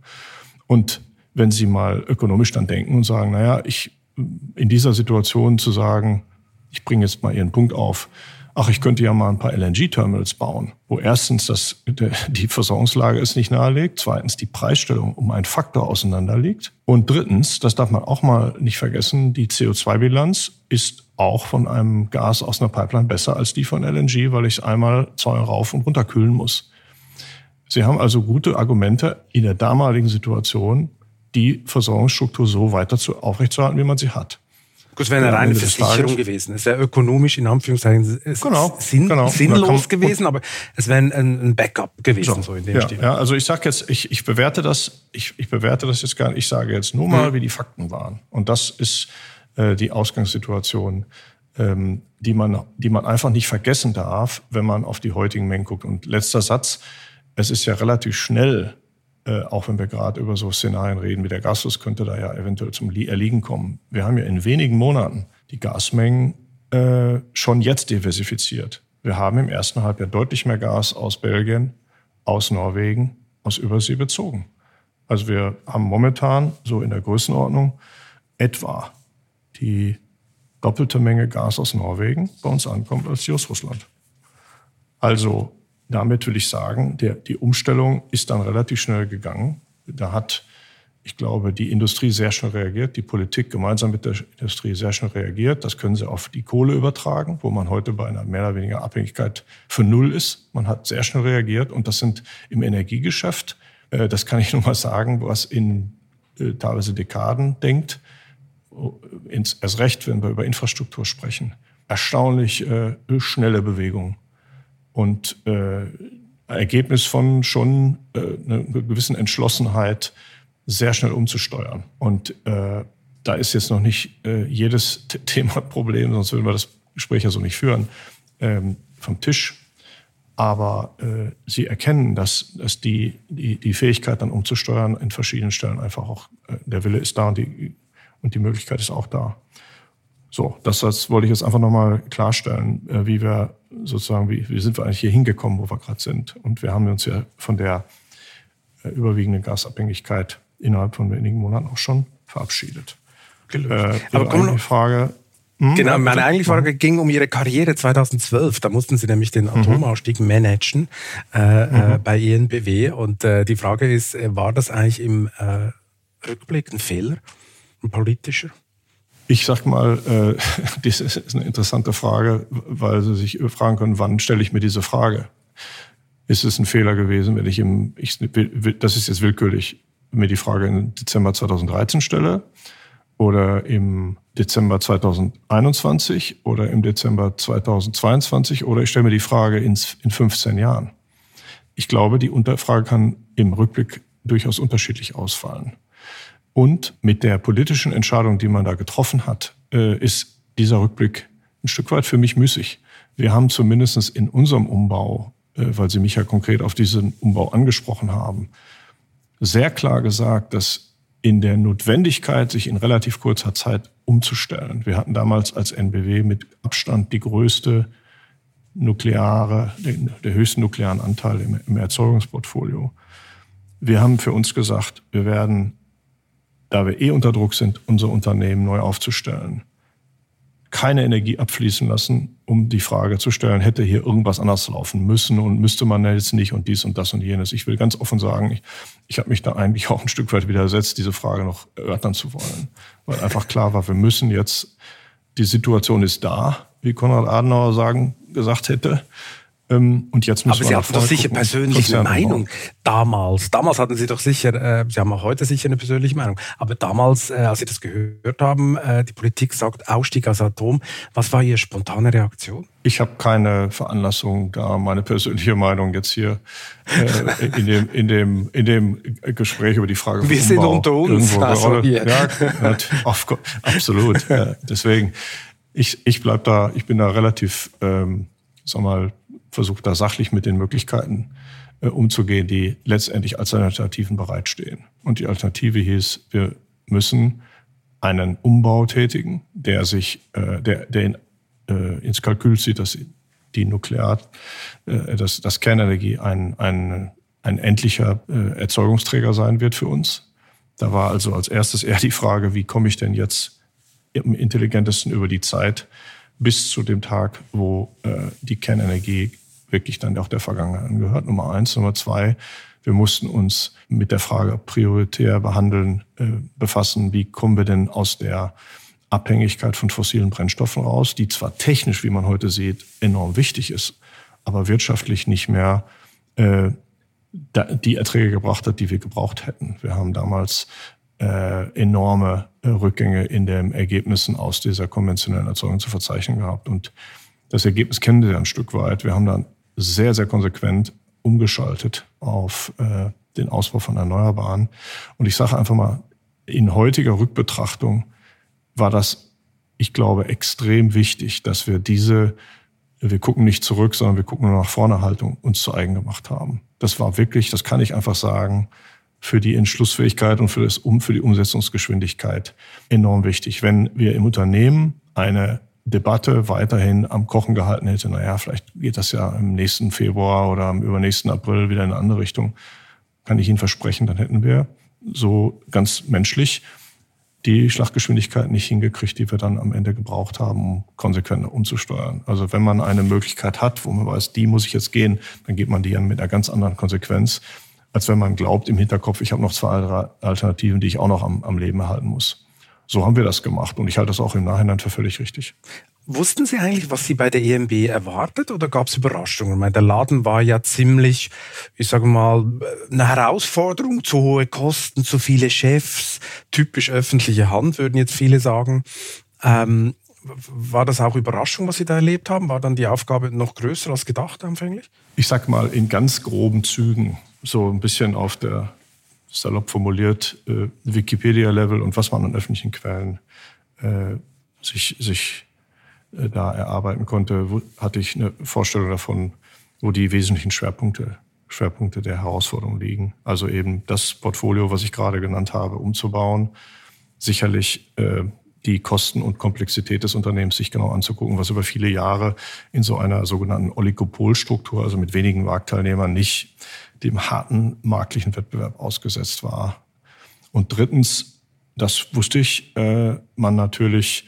Und wenn Sie mal ökonomisch dann denken und sagen, naja, ich in dieser Situation zu sagen, ich bringe jetzt mal Ihren Punkt auf, ach, ich könnte ja mal ein paar LNG-Terminals bauen, wo erstens das, die Versorgungslage es nicht nahelegt, zweitens die Preisstellung um einen Faktor auseinander liegt und drittens, das darf man auch mal nicht vergessen, die CO2-Bilanz ist auch von einem Gas aus einer Pipeline besser als die von LNG, weil ich es einmal zwei rauf und runter kühlen muss. Sie haben also gute Argumente in der damaligen Situation, die Versorgungsstruktur so weiter zu, aufrechtzuerhalten, wie man sie hat. Gut, es wäre eine reine Versicherung gewesen. Es wäre ökonomisch in Anführungszeichen genau, sinn, genau. sinnlos gewesen, aber es wäre ein, ein Backup gewesen, so, so in dem ja, Stil. Ja, also ich sage jetzt, ich, ich bewerte das, ich, ich bewerte das jetzt gar nicht. Ich sage jetzt nur mal, mhm. wie die Fakten waren. Und das ist äh, die Ausgangssituation, ähm, die man, die man einfach nicht vergessen darf, wenn man auf die heutigen Mengen guckt. Und letzter Satz: Es ist ja relativ schnell äh, auch wenn wir gerade über so Szenarien reden wie der Gasfluss, könnte da ja eventuell zum Erliegen kommen. Wir haben ja in wenigen Monaten die Gasmengen äh, schon jetzt diversifiziert. Wir haben im ersten Halbjahr deutlich mehr Gas aus Belgien, aus Norwegen, aus Übersee bezogen. Also wir haben momentan so in der Größenordnung etwa die doppelte Menge Gas aus Norwegen bei uns ankommt als die aus Russland. Also damit will ich sagen, der, die Umstellung ist dann relativ schnell gegangen. Da hat, ich glaube, die Industrie sehr schnell reagiert, die Politik gemeinsam mit der Industrie sehr schnell reagiert. Das können sie auf die Kohle übertragen, wo man heute bei einer mehr oder weniger Abhängigkeit für Null ist. Man hat sehr schnell reagiert und das sind im Energiegeschäft, äh, das kann ich nur mal sagen, was in äh, teilweise Dekaden denkt, ins, erst recht, wenn wir über Infrastruktur sprechen, erstaunlich äh, schnelle Bewegungen und äh, Ergebnis von schon äh, einer gewissen Entschlossenheit, sehr schnell umzusteuern. Und äh, da ist jetzt noch nicht äh, jedes Thema Problem, sonst würden wir das Gespräch ja so nicht führen, ähm, vom Tisch. Aber äh, sie erkennen, dass, dass die, die, die Fähigkeit dann umzusteuern in verschiedenen Stellen einfach auch, äh, der Wille ist da und die, und die Möglichkeit ist auch da. So, das, das wollte ich jetzt einfach nochmal klarstellen, äh, wie wir sozusagen, wie, wie sind wir eigentlich hier hingekommen, wo wir gerade sind. Und wir haben uns ja von der äh, überwiegenden Gasabhängigkeit innerhalb von wenigen Monaten auch schon verabschiedet. Äh, Aber komm noch, Frage. Hm? Genau, meine eigentliche Frage ging um Ihre Karriere 2012. Da mussten Sie nämlich den mhm. Atomausstieg mhm. managen äh, mhm. äh, bei ENBW. Und äh, die Frage ist, war das eigentlich im Rückblick ein Fehler, ein politischer? Ich sag mal, äh, das ist eine interessante Frage, weil Sie sich fragen können, wann stelle ich mir diese Frage? Ist es ein Fehler gewesen, wenn ich im, ich, das ist jetzt willkürlich, mir die Frage im Dezember 2013 stelle oder im Dezember 2021 oder im Dezember 2022 oder ich stelle mir die Frage in, in 15 Jahren. Ich glaube, die Frage kann im Rückblick durchaus unterschiedlich ausfallen. Und mit der politischen Entscheidung, die man da getroffen hat, äh, ist dieser Rückblick ein Stück weit für mich müßig. Wir haben zumindest in unserem Umbau, äh, weil Sie mich ja konkret auf diesen Umbau angesprochen haben, sehr klar gesagt, dass in der Notwendigkeit, sich in relativ kurzer Zeit umzustellen. Wir hatten damals als NBW mit Abstand die größte nukleare, der höchsten nuklearen Anteil im Erzeugungsportfolio. Wir haben für uns gesagt, wir werden da wir eh unter Druck sind, unser Unternehmen neu aufzustellen, keine Energie abfließen lassen, um die Frage zu stellen, hätte hier irgendwas anders laufen müssen und müsste man jetzt nicht und dies und das und jenes. Ich will ganz offen sagen, ich, ich habe mich da eigentlich auch ein Stück weit widersetzt, diese Frage noch erörtern zu wollen, weil einfach klar war, wir müssen jetzt, die Situation ist da, wie Konrad Adenauer sagen, gesagt hätte, und jetzt müssen Aber wir Sie hatten doch sicher gucken. persönlich eine Meinung damals. Damals hatten Sie doch sicher, äh, Sie haben auch heute sicher eine persönliche Meinung. Aber damals, äh, als Sie das gehört haben, äh, die Politik sagt Ausstieg aus Atom, was war Ihre spontane Reaktion? Ich habe keine Veranlassung, da meine persönliche Meinung jetzt hier äh, in, dem, in, dem, in dem Gespräch über die Frage Wir sind unter uns. Also, ja, auf, absolut. ja, deswegen, ich, ich bleib da, ich bin da relativ, ähm, sag mal, versuche da sachlich mit den Möglichkeiten äh, umzugehen, die letztendlich als Alternativen bereitstehen. Und die Alternative hieß, wir müssen einen Umbau tätigen, der sich, äh, der, der in, äh, ins Kalkül zieht, dass die Nuklear, äh, dass, dass Kernenergie ein, ein, ein endlicher äh, Erzeugungsträger sein wird für uns. Da war also als erstes eher die Frage, wie komme ich denn jetzt am intelligentesten über die Zeit bis zu dem Tag, wo äh, die Kernenergie wirklich dann auch der Vergangenheit angehört. Nummer eins. Nummer zwei, wir mussten uns mit der Frage prioritär behandeln, äh, befassen, wie kommen wir denn aus der Abhängigkeit von fossilen Brennstoffen raus, die zwar technisch, wie man heute sieht, enorm wichtig ist, aber wirtschaftlich nicht mehr äh, die Erträge gebracht hat, die wir gebraucht hätten. Wir haben damals äh, enorme äh, Rückgänge in den Ergebnissen aus dieser konventionellen Erzeugung zu verzeichnen gehabt. Und das Ergebnis kennen Sie ja ein Stück weit. Wir haben dann sehr, sehr konsequent umgeschaltet auf äh, den Ausbau von Erneuerbaren. Und ich sage einfach mal, in heutiger Rückbetrachtung war das, ich glaube, extrem wichtig, dass wir diese, wir gucken nicht zurück, sondern wir gucken nur nach vorne Haltung uns zu eigen gemacht haben. Das war wirklich, das kann ich einfach sagen, für die Entschlussfähigkeit und für, das, um, für die Umsetzungsgeschwindigkeit enorm wichtig. Wenn wir im Unternehmen eine Debatte weiterhin am Kochen gehalten hätte, naja, vielleicht geht das ja im nächsten Februar oder im übernächsten April wieder in eine andere Richtung, kann ich Ihnen versprechen, dann hätten wir so ganz menschlich die Schlachtgeschwindigkeit nicht hingekriegt, die wir dann am Ende gebraucht haben, um konsequent umzusteuern. Also wenn man eine Möglichkeit hat, wo man weiß, die muss ich jetzt gehen, dann geht man die ja mit einer ganz anderen Konsequenz, als wenn man glaubt im Hinterkopf, ich habe noch zwei Alternativen, die ich auch noch am, am Leben erhalten muss. So haben wir das gemacht und ich halte das auch im Nachhinein für völlig richtig. Wussten Sie eigentlich, was Sie bei der EMB erwartet oder gab es Überraschungen? Ich meine, der Laden war ja ziemlich, ich sage mal, eine Herausforderung, zu hohe Kosten, zu viele Chefs, typisch öffentliche Hand, würden jetzt viele sagen. Ähm, war das auch Überraschung, was Sie da erlebt haben? War dann die Aufgabe noch größer als gedacht anfänglich? Ich sag mal in ganz groben Zügen, so ein bisschen auf der salopp formuliert äh, Wikipedia-Level und was man an öffentlichen Quellen äh, sich, sich äh, da erarbeiten konnte, wo, hatte ich eine Vorstellung davon, wo die wesentlichen Schwerpunkte, Schwerpunkte der Herausforderungen liegen. Also eben das Portfolio, was ich gerade genannt habe, umzubauen, sicherlich äh, die Kosten und Komplexität des Unternehmens sich genau anzugucken, was über viele Jahre in so einer sogenannten Oligopolstruktur, also mit wenigen Marktteilnehmern, nicht dem harten marktlichen Wettbewerb ausgesetzt war. Und drittens, das wusste ich, äh, man natürlich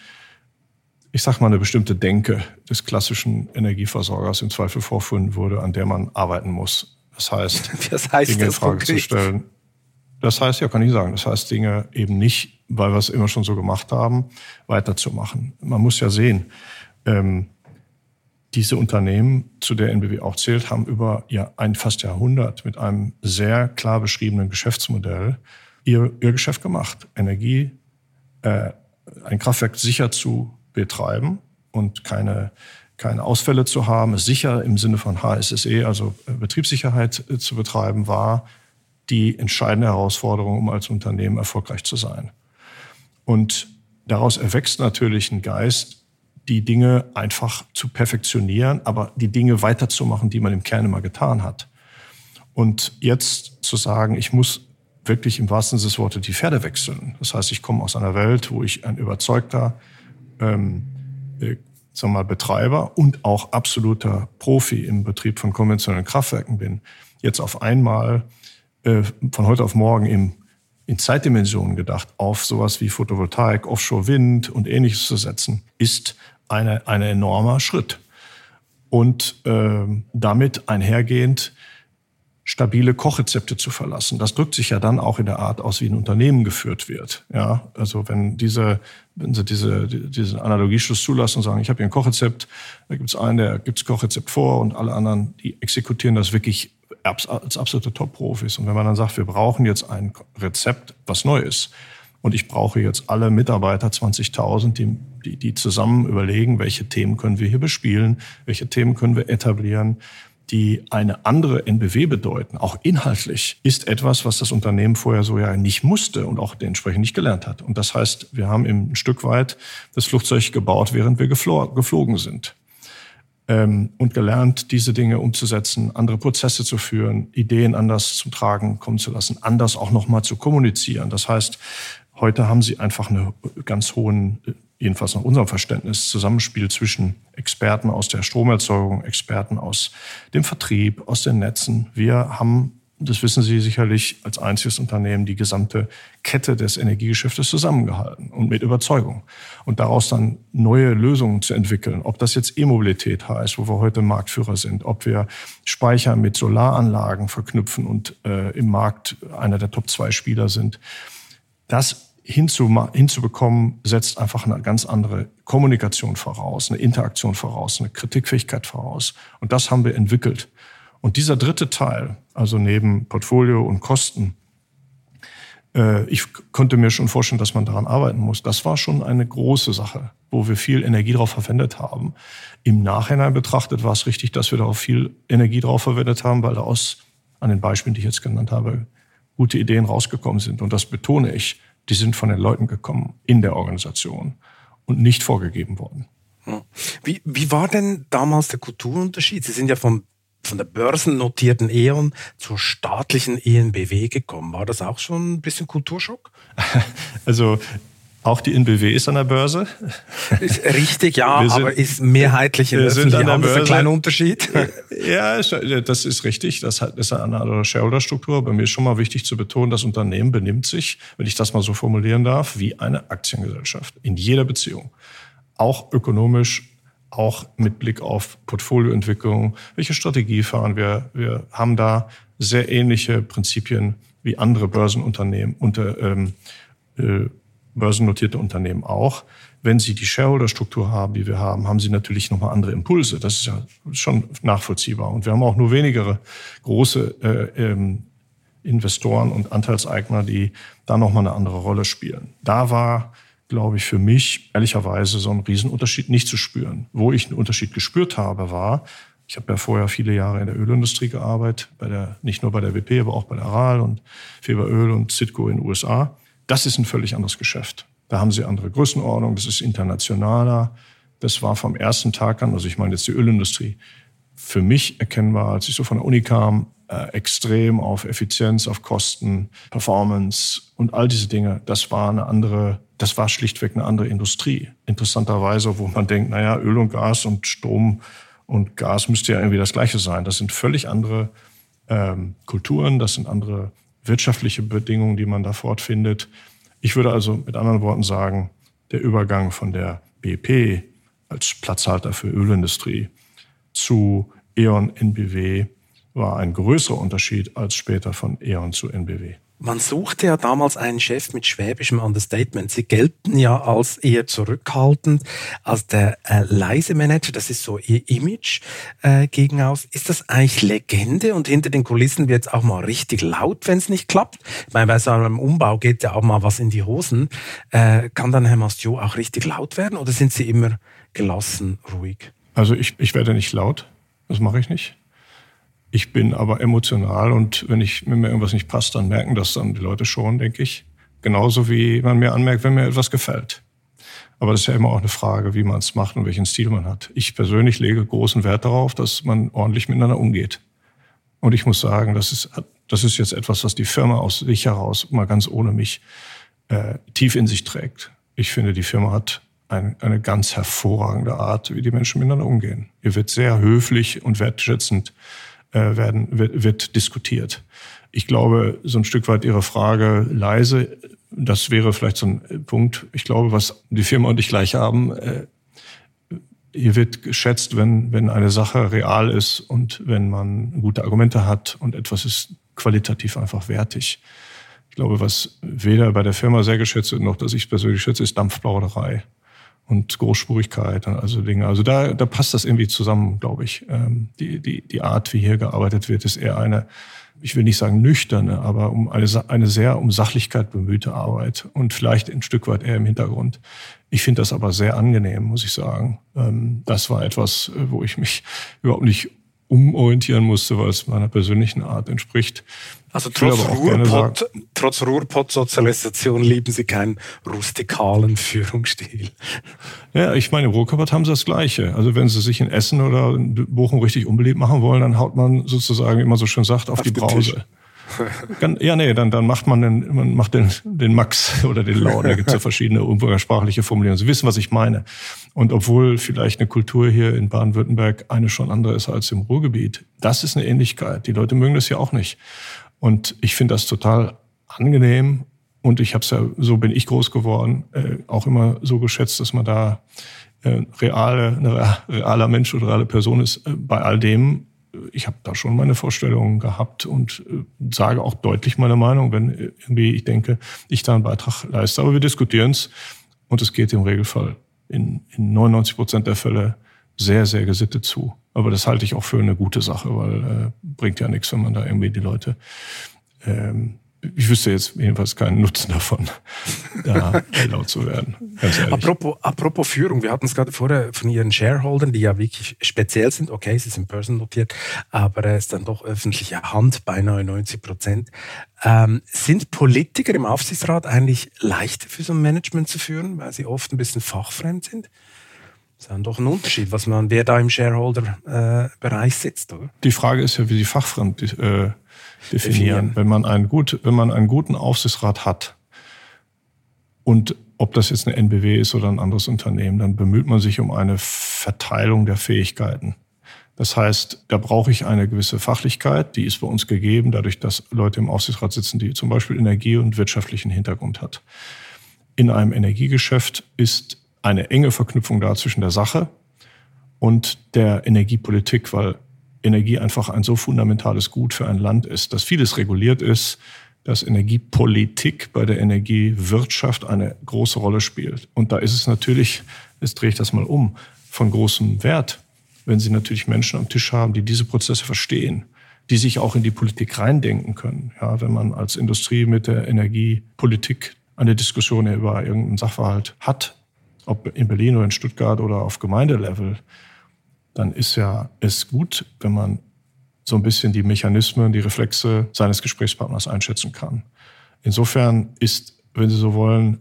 ich sag mal, eine bestimmte Denke des klassischen Energieversorgers im Zweifel vorführen würde, an der man arbeiten muss. Das heißt, das heißt Dinge in Frage konkret? zu stellen. Das heißt, ja, kann ich sagen, das heißt, Dinge eben nicht, weil wir es immer schon so gemacht haben, weiterzumachen. Man muss ja sehen, ähm, diese Unternehmen, zu der NBW auch zählt, haben über ja, ein fast Jahrhundert mit einem sehr klar beschriebenen Geschäftsmodell ihr, ihr Geschäft gemacht. Energie, äh, ein Kraftwerk sicher zu betreiben und keine, keine Ausfälle zu haben, sicher im Sinne von HSSE, also äh, Betriebssicherheit äh, zu betreiben, war die entscheidende Herausforderung, um als Unternehmen erfolgreich zu sein. Und daraus erwächst natürlich ein Geist, die Dinge einfach zu perfektionieren, aber die Dinge weiterzumachen, die man im Kern immer getan hat. Und jetzt zu sagen, ich muss wirklich im wahrsten Sinne des Wortes die Pferde wechseln. Das heißt, ich komme aus einer Welt, wo ich ein überzeugter ähm, äh, sagen mal, Betreiber und auch absoluter Profi im Betrieb von konventionellen Kraftwerken bin, jetzt auf einmal äh, von heute auf morgen im, in Zeitdimensionen gedacht auf sowas wie Photovoltaik, Offshore-Wind und ähnliches zu setzen, ist eine, ein enormer Schritt. Und äh, damit einhergehend stabile Kochrezepte zu verlassen. Das drückt sich ja dann auch in der Art aus, wie ein Unternehmen geführt wird. Ja, also wenn diese, wenn Sie diese, diesen Analogieschluss zulassen und sagen, ich habe hier ein Kochrezept, da gibt es einen, der gibt das Kochrezept vor und alle anderen, die exekutieren das wirklich als absolute Top-Profis. Und wenn man dann sagt, wir brauchen jetzt ein Rezept, was neu ist, und ich brauche jetzt alle Mitarbeiter, 20.000, die, die, die zusammen überlegen, welche Themen können wir hier bespielen, welche Themen können wir etablieren, die eine andere NBW bedeuten, auch inhaltlich, ist etwas, was das Unternehmen vorher so ja nicht musste und auch entsprechend nicht gelernt hat. Und das heißt, wir haben ein Stück weit das Flugzeug gebaut, während wir geflogen sind. Ähm, und gelernt, diese Dinge umzusetzen, andere Prozesse zu führen, Ideen anders zum Tragen kommen zu lassen, anders auch nochmal zu kommunizieren. Das heißt, heute haben sie einfach einen ganz hohen jedenfalls nach unserem Verständnis, Zusammenspiel zwischen Experten aus der Stromerzeugung, Experten aus dem Vertrieb, aus den Netzen. Wir haben, das wissen Sie sicherlich, als einziges Unternehmen die gesamte Kette des Energiegeschäftes zusammengehalten und mit Überzeugung. Und daraus dann neue Lösungen zu entwickeln. Ob das jetzt E-Mobilität heißt, wo wir heute Marktführer sind, ob wir Speicher mit Solaranlagen verknüpfen und äh, im Markt einer der Top-2-Spieler sind. Das hinzu, hinzubekommen, setzt einfach eine ganz andere Kommunikation voraus, eine Interaktion voraus, eine Kritikfähigkeit voraus. Und das haben wir entwickelt. Und dieser dritte Teil, also neben Portfolio und Kosten, äh, ich konnte mir schon vorstellen, dass man daran arbeiten muss. Das war schon eine große Sache, wo wir viel Energie drauf verwendet haben. Im Nachhinein betrachtet war es richtig, dass wir darauf viel Energie drauf verwendet haben, weil daraus an den Beispielen, die ich jetzt genannt habe, gute Ideen rausgekommen sind. Und das betone ich die sind von den Leuten gekommen in der Organisation und nicht vorgegeben worden. Hm. Wie, wie war denn damals der Kulturunterschied? Sie sind ja vom, von der börsennotierten E.ON zur staatlichen ENBW gekommen. War das auch schon ein bisschen Kulturschock? Also auch die NBW ist an der Börse. Ist richtig, ja, sind, aber ist mehrheitlich in der sind an der Börse. Das ist ein kleiner Unterschied. Ja, das ist richtig. Das ist eine andere Shareholder-Struktur. Bei mir ist schon mal wichtig zu betonen, das Unternehmen benimmt sich, wenn ich das mal so formulieren darf, wie eine Aktiengesellschaft in jeder Beziehung. Auch ökonomisch, auch mit Blick auf Portfolioentwicklung. Welche Strategie fahren wir? Wir haben da sehr ähnliche Prinzipien wie andere Börsenunternehmen unter ähm, äh, börsennotierte Unternehmen auch. Wenn sie die Shareholder-Struktur haben, die wir haben, haben sie natürlich nochmal andere Impulse. Das ist ja schon nachvollziehbar. Und wir haben auch nur wenigere große äh, ähm, Investoren und Anteilseigner, die da nochmal eine andere Rolle spielen. Da war, glaube ich, für mich ehrlicherweise so ein Riesenunterschied nicht zu spüren. Wo ich einen Unterschied gespürt habe, war, ich habe ja vorher viele Jahre in der Ölindustrie gearbeitet, bei der, nicht nur bei der BP, aber auch bei der Aral und Feber und Citgo in den USA. Das ist ein völlig anderes Geschäft. Da haben sie andere Größenordnung, das ist internationaler. Das war vom ersten Tag an, also ich meine jetzt die Ölindustrie, für mich erkennbar, als ich so von der Uni kam, äh, extrem auf Effizienz, auf Kosten, Performance und all diese Dinge. Das war eine andere, das war schlichtweg eine andere Industrie. Interessanterweise, wo man denkt, naja, Öl und Gas und Strom und Gas müsste ja irgendwie das Gleiche sein. Das sind völlig andere ähm, Kulturen, das sind andere wirtschaftliche Bedingungen, die man da fortfindet. Ich würde also mit anderen Worten sagen, der Übergang von der BP als Platzhalter für Ölindustrie zu E.ON NBW war ein größerer Unterschied als später von E.ON zu NBW. Man suchte ja damals einen Chef mit schwäbischem Understatement. Sie gelten ja als eher zurückhaltend, als der äh, leise Manager. Das ist so ihr Image äh, gegen aus. Ist das eigentlich Legende und hinter den Kulissen wird es auch mal richtig laut, wenn es nicht klappt? Ich meine, bei so einem Umbau geht ja auch mal was in die Hosen. Äh, kann dann Herr Mastio auch richtig laut werden oder sind Sie immer gelassen, ruhig? Also ich, ich werde nicht laut. Das mache ich nicht. Ich bin aber emotional und wenn ich, wenn mir irgendwas nicht passt, dann merken das dann die Leute schon, denke ich. Genauso wie man mir anmerkt, wenn mir etwas gefällt. Aber das ist ja immer auch eine Frage, wie man es macht und welchen Stil man hat. Ich persönlich lege großen Wert darauf, dass man ordentlich miteinander umgeht. Und ich muss sagen, das ist, das ist jetzt etwas, was die Firma aus sich heraus, mal ganz ohne mich, äh, tief in sich trägt. Ich finde, die Firma hat ein, eine ganz hervorragende Art, wie die Menschen miteinander umgehen. Ihr wird sehr höflich und wertschätzend äh, werden, wird, wird diskutiert. Ich glaube, so ein Stück weit Ihre Frage leise, das wäre vielleicht so ein Punkt. Ich glaube, was die Firma und ich gleich haben, äh, hier wird geschätzt, wenn, wenn eine Sache real ist und wenn man gute Argumente hat und etwas ist qualitativ einfach wertig. Ich glaube, was weder bei der Firma sehr geschätzt wird, noch dass ich persönlich schätze, ist Dampfplauderei und Großspurigkeit und also Dinge. Also da, da passt das irgendwie zusammen, glaube ich. Ähm, die, die, die Art, wie hier gearbeitet wird, ist eher eine, ich will nicht sagen nüchterne, aber um eine, eine sehr um Sachlichkeit bemühte Arbeit und vielleicht ein Stück weit eher im Hintergrund. Ich finde das aber sehr angenehm, muss ich sagen. Ähm, das war etwas, äh, wo ich mich überhaupt nicht umorientieren musste, weil es meiner persönlichen Art entspricht. Also trotz, Ruhrpott, trotz Ruhrpott-Sozialisation lieben Sie keinen rustikalen Führungsstil. Ja, ich meine, im Ruhrpott haben Sie das Gleiche. Also wenn Sie sich in Essen oder in Bochum richtig unbeliebt machen wollen, dann haut man sozusagen, wie man so schön sagt, auf, auf die Brause. ja, nee, dann, dann macht man den, man macht den, den Max oder den Laut. Da gibt es ja verschiedene umgangssprachliche Formulierungen. Sie wissen, was ich meine. Und obwohl vielleicht eine Kultur hier in Baden-Württemberg eine schon andere ist als im Ruhrgebiet, das ist eine Ähnlichkeit. Die Leute mögen das ja auch nicht. Und ich finde das total angenehm. Und ich habe es ja, so bin ich groß geworden, äh, auch immer so geschätzt, dass man da äh, reale, eine realer Mensch oder reale Person ist. Äh, bei all dem, ich habe da schon meine Vorstellungen gehabt und äh, sage auch deutlich meine Meinung, wenn irgendwie ich denke, ich da einen Beitrag leiste. Aber wir diskutieren es und es geht im Regelfall in, in 99 Prozent der Fälle sehr, sehr gesittet zu. Aber das halte ich auch für eine gute Sache, weil äh, bringt ja nichts, wenn man da irgendwie die Leute ähm, ich wüsste jetzt jedenfalls keinen Nutzen davon, da laut zu werden. Apropos, apropos Führung, wir hatten es gerade vorher von Ihren Shareholdern, die ja wirklich speziell sind. Okay, sie sind börsennotiert, aber es ist dann doch öffentliche Hand, beinahe 90 Prozent. Ähm, sind Politiker im Aufsichtsrat eigentlich leichter für so ein Management zu führen, weil sie oft ein bisschen fachfremd sind? Das ist dann doch ein Unterschied, was man, wer da im Shareholder-Bereich äh, sitzt, oder? Die Frage ist ja, wie sie fachfremd äh, definieren. definieren. Wenn man einen gut, wenn man einen guten Aufsichtsrat hat und ob das jetzt eine NBW ist oder ein anderes Unternehmen, dann bemüht man sich um eine Verteilung der Fähigkeiten. Das heißt, da brauche ich eine gewisse Fachlichkeit, die ist bei uns gegeben, dadurch, dass Leute im Aufsichtsrat sitzen, die zum Beispiel Energie- und wirtschaftlichen Hintergrund hat. In einem Energiegeschäft ist eine enge Verknüpfung da zwischen der Sache und der Energiepolitik, weil Energie einfach ein so fundamentales Gut für ein Land ist, dass vieles reguliert ist, dass Energiepolitik bei der Energiewirtschaft eine große Rolle spielt. Und da ist es natürlich, jetzt drehe ich das mal um, von großem Wert, wenn Sie natürlich Menschen am Tisch haben, die diese Prozesse verstehen, die sich auch in die Politik reindenken können. Ja, wenn man als Industrie mit der Energiepolitik eine Diskussion über irgendeinen Sachverhalt hat, ob in Berlin oder in Stuttgart oder auf Gemeindelevel, dann ist ja es gut, wenn man so ein bisschen die Mechanismen, die Reflexe seines Gesprächspartners einschätzen kann. Insofern ist, wenn Sie so wollen,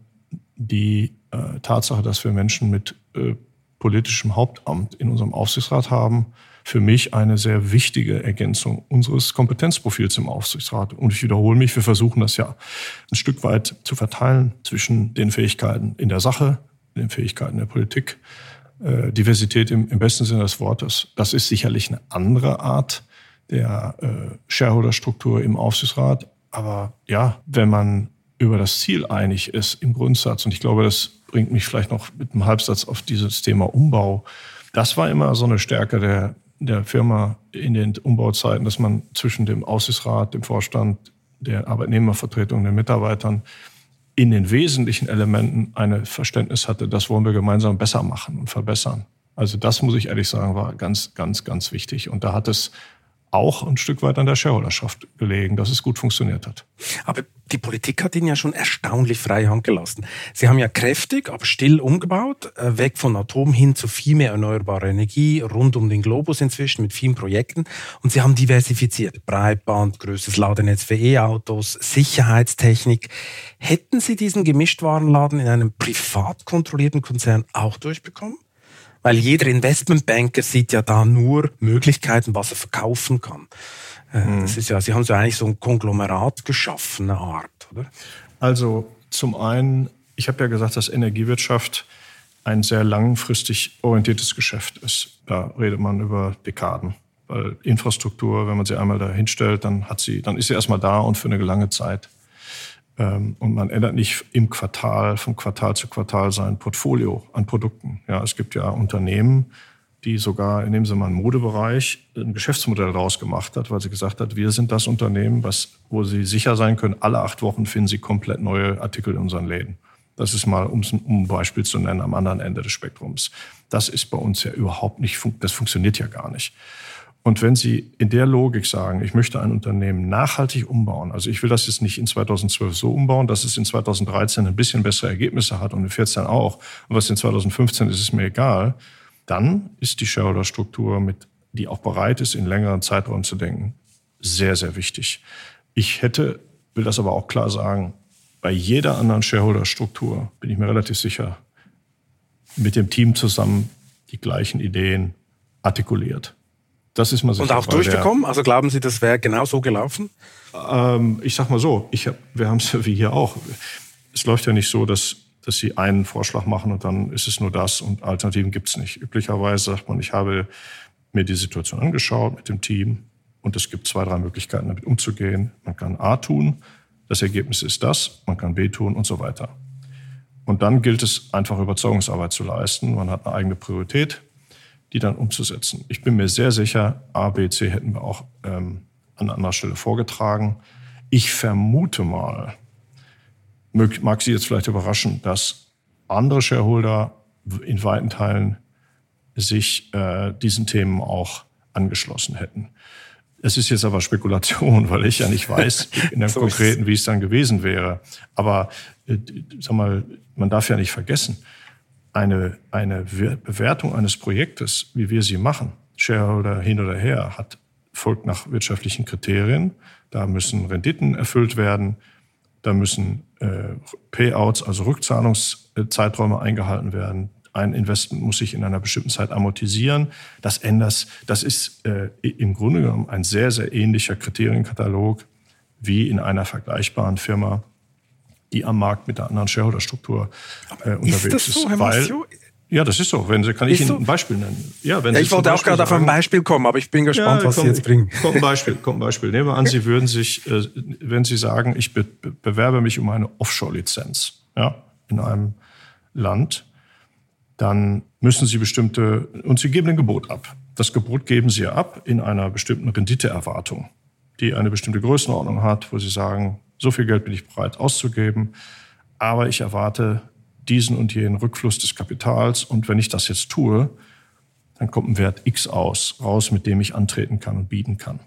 die äh, Tatsache, dass wir Menschen mit äh, politischem Hauptamt in unserem Aufsichtsrat haben, für mich eine sehr wichtige Ergänzung unseres Kompetenzprofils im Aufsichtsrat. Und ich wiederhole mich, wir versuchen das ja ein Stück weit zu verteilen zwischen den Fähigkeiten in der Sache, den Fähigkeiten der Politik. Äh, Diversität im, im, besten Sinne des Wortes. Das ist sicherlich eine andere Art der äh, Shareholder-Struktur im Aufsichtsrat. Aber ja, wenn man über das Ziel einig ist im Grundsatz, und ich glaube, das bringt mich vielleicht noch mit einem Halbsatz auf dieses Thema Umbau. Das war immer so eine Stärke der, der Firma in den Umbauzeiten, dass man zwischen dem Aufsichtsrat, dem Vorstand, der Arbeitnehmervertretung, den Mitarbeitern in den wesentlichen Elementen ein Verständnis hatte, das wollen wir gemeinsam besser machen und verbessern. Also das muss ich ehrlich sagen, war ganz, ganz, ganz wichtig. Und da hat es auch ein Stück weit an der Shareholderschaft gelegen, dass es gut funktioniert hat. Aber die Politik hat Ihnen ja schon erstaunlich freie Hand gelassen. Sie haben ja kräftig, aber still umgebaut, äh, weg von Atom hin zu viel mehr erneuerbare Energie, rund um den Globus inzwischen mit vielen Projekten. Und Sie haben diversifiziert. Breitband, größtes Ladenetz für E-Autos, Sicherheitstechnik. Hätten Sie diesen Gemischtwarenladen in einem privat kontrollierten Konzern auch durchbekommen? Weil jeder Investmentbanker sieht ja da nur Möglichkeiten, was er verkaufen kann. Mhm. Das ist ja, Sie haben so eigentlich so ein Konglomerat geschaffen, eine Art, oder? Also zum einen, ich habe ja gesagt, dass Energiewirtschaft ein sehr langfristig orientiertes Geschäft ist. Da redet man über Dekaden. Weil Infrastruktur, wenn man sie einmal da hinstellt, dann hat sie, dann ist sie erstmal da und für eine lange Zeit. Ähm, und man ändert nicht im Quartal, vom Quartal zu Quartal sein Portfolio an Produkten. Ja, es gibt ja Unternehmen, die sogar, in dem Sinne mal im Modebereich, ein Geschäftsmodell daraus gemacht hat, weil sie gesagt hat, wir sind das Unternehmen, was, wo sie sicher sein können, alle acht Wochen finden sie komplett neue Artikel in unseren Läden. Das ist mal, um ein Beispiel zu nennen, am anderen Ende des Spektrums. Das ist bei uns ja überhaupt nicht, das funktioniert ja gar nicht. Und wenn Sie in der Logik sagen, ich möchte ein Unternehmen nachhaltig umbauen, also ich will das jetzt nicht in 2012 so umbauen, dass es in 2013 ein bisschen bessere Ergebnisse hat und in 2014 auch, und was in 2015 ist, ist mir egal, dann ist die Shareholder-Struktur, die auch bereit ist, in längeren Zeiträumen zu denken, sehr, sehr wichtig. Ich hätte, will das aber auch klar sagen, bei jeder anderen Shareholder-Struktur bin ich mir relativ sicher, mit dem Team zusammen die gleichen Ideen artikuliert. Das ist mal sicher. Und auch durchgekommen? also glauben Sie, das wäre genau so gelaufen? Ähm, ich sag mal so, ich hab, wir haben es ja wie hier auch. Es läuft ja nicht so, dass dass sie einen Vorschlag machen und dann ist es nur das und Alternativen gibt es nicht. Üblicherweise sagt man, ich habe mir die Situation angeschaut mit dem Team und es gibt zwei, drei Möglichkeiten, damit umzugehen. Man kann A tun, das Ergebnis ist das, man kann B tun und so weiter. Und dann gilt es einfach Überzeugungsarbeit zu leisten. Man hat eine eigene Priorität, die dann umzusetzen. Ich bin mir sehr sicher, A, B, C hätten wir auch ähm, an anderer Stelle vorgetragen. Ich vermute mal, mag Sie jetzt vielleicht überraschen, dass andere Shareholder in weiten Teilen sich äh, diesen Themen auch angeschlossen hätten. Es ist jetzt aber Spekulation, weil ich ja nicht weiß in dem so Konkreten, wie es dann gewesen wäre. Aber äh, sag mal, man darf ja nicht vergessen, eine, eine Bewertung eines Projektes, wie wir sie machen, Shareholder hin oder her, hat, folgt nach wirtschaftlichen Kriterien. Da müssen Renditen erfüllt werden. Da müssen äh, Payouts, also Rückzahlungszeiträume eingehalten werden. Ein Investment muss sich in einer bestimmten Zeit amortisieren. Das ändert, das ist äh, im Grunde genommen ein sehr, sehr ähnlicher Kriterienkatalog wie in einer vergleichbaren Firma, die am Markt mit der anderen Shareholder-Struktur äh, unterwegs ist. Das so, Herr weil, ja, das ist so. Wenn Sie, kann ich Ihnen so? ein Beispiel nennen. Ja, wenn ja, ich wollte auch gerade auf ein Beispiel kommen, aber ich bin gespannt, ja, was komm, Sie jetzt bringen. Kommt ein Beispiel, kommt ein Beispiel. Nehmen wir an, Sie würden sich, äh, wenn Sie sagen, ich be bewerbe mich um eine Offshore-Lizenz, ja, in einem Land, dann müssen Sie bestimmte, und Sie geben ein Gebot ab. Das Gebot geben Sie ab in einer bestimmten Renditeerwartung, die eine bestimmte Größenordnung hat, wo Sie sagen, so viel Geld bin ich bereit auszugeben, aber ich erwarte diesen und jenen Rückfluss des Kapitals. Und wenn ich das jetzt tue, dann kommt ein Wert X aus, raus, mit dem ich antreten kann und bieten kann.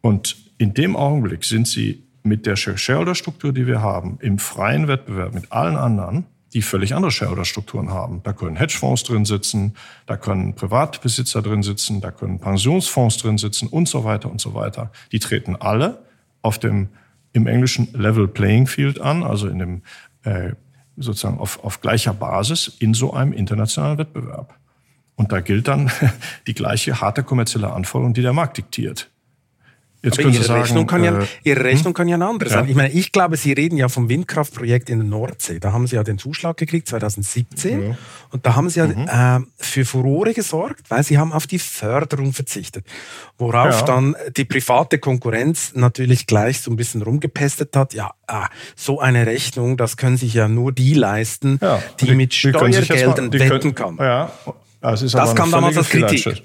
Und in dem Augenblick sind Sie mit der Shareholder-Struktur, die wir haben, im freien Wettbewerb mit allen anderen, die völlig andere Shareholder-Strukturen haben. Da können Hedgefonds drin sitzen, da können Privatbesitzer drin sitzen, da können Pensionsfonds drin sitzen und so weiter und so weiter. Die treten alle auf dem im Englischen Level Playing Field an, also in dem äh, sozusagen auf, auf gleicher Basis in so einem internationalen Wettbewerb. Und da gilt dann die gleiche harte kommerzielle Anforderung, die der Markt diktiert. Jetzt Aber Ihre, sagen, Rechnung kann ja, äh, Ihre Rechnung hm? kann ja eine andere ja. sein. Ich meine, ich glaube, Sie reden ja vom Windkraftprojekt in der Nordsee. Da haben Sie ja den Zuschlag gekriegt, 2017. Ja. Und da haben Sie ja mhm. äh, für Furore gesorgt, weil Sie haben auf die Förderung verzichtet. Worauf ja. dann die private Konkurrenz natürlich gleich so ein bisschen rumgepestet hat. Ja, ah, so eine Rechnung, das können sich ja nur die leisten, die, die, mit Steuergeldern die wetten können. Ja, das, das kam damals als Kritik.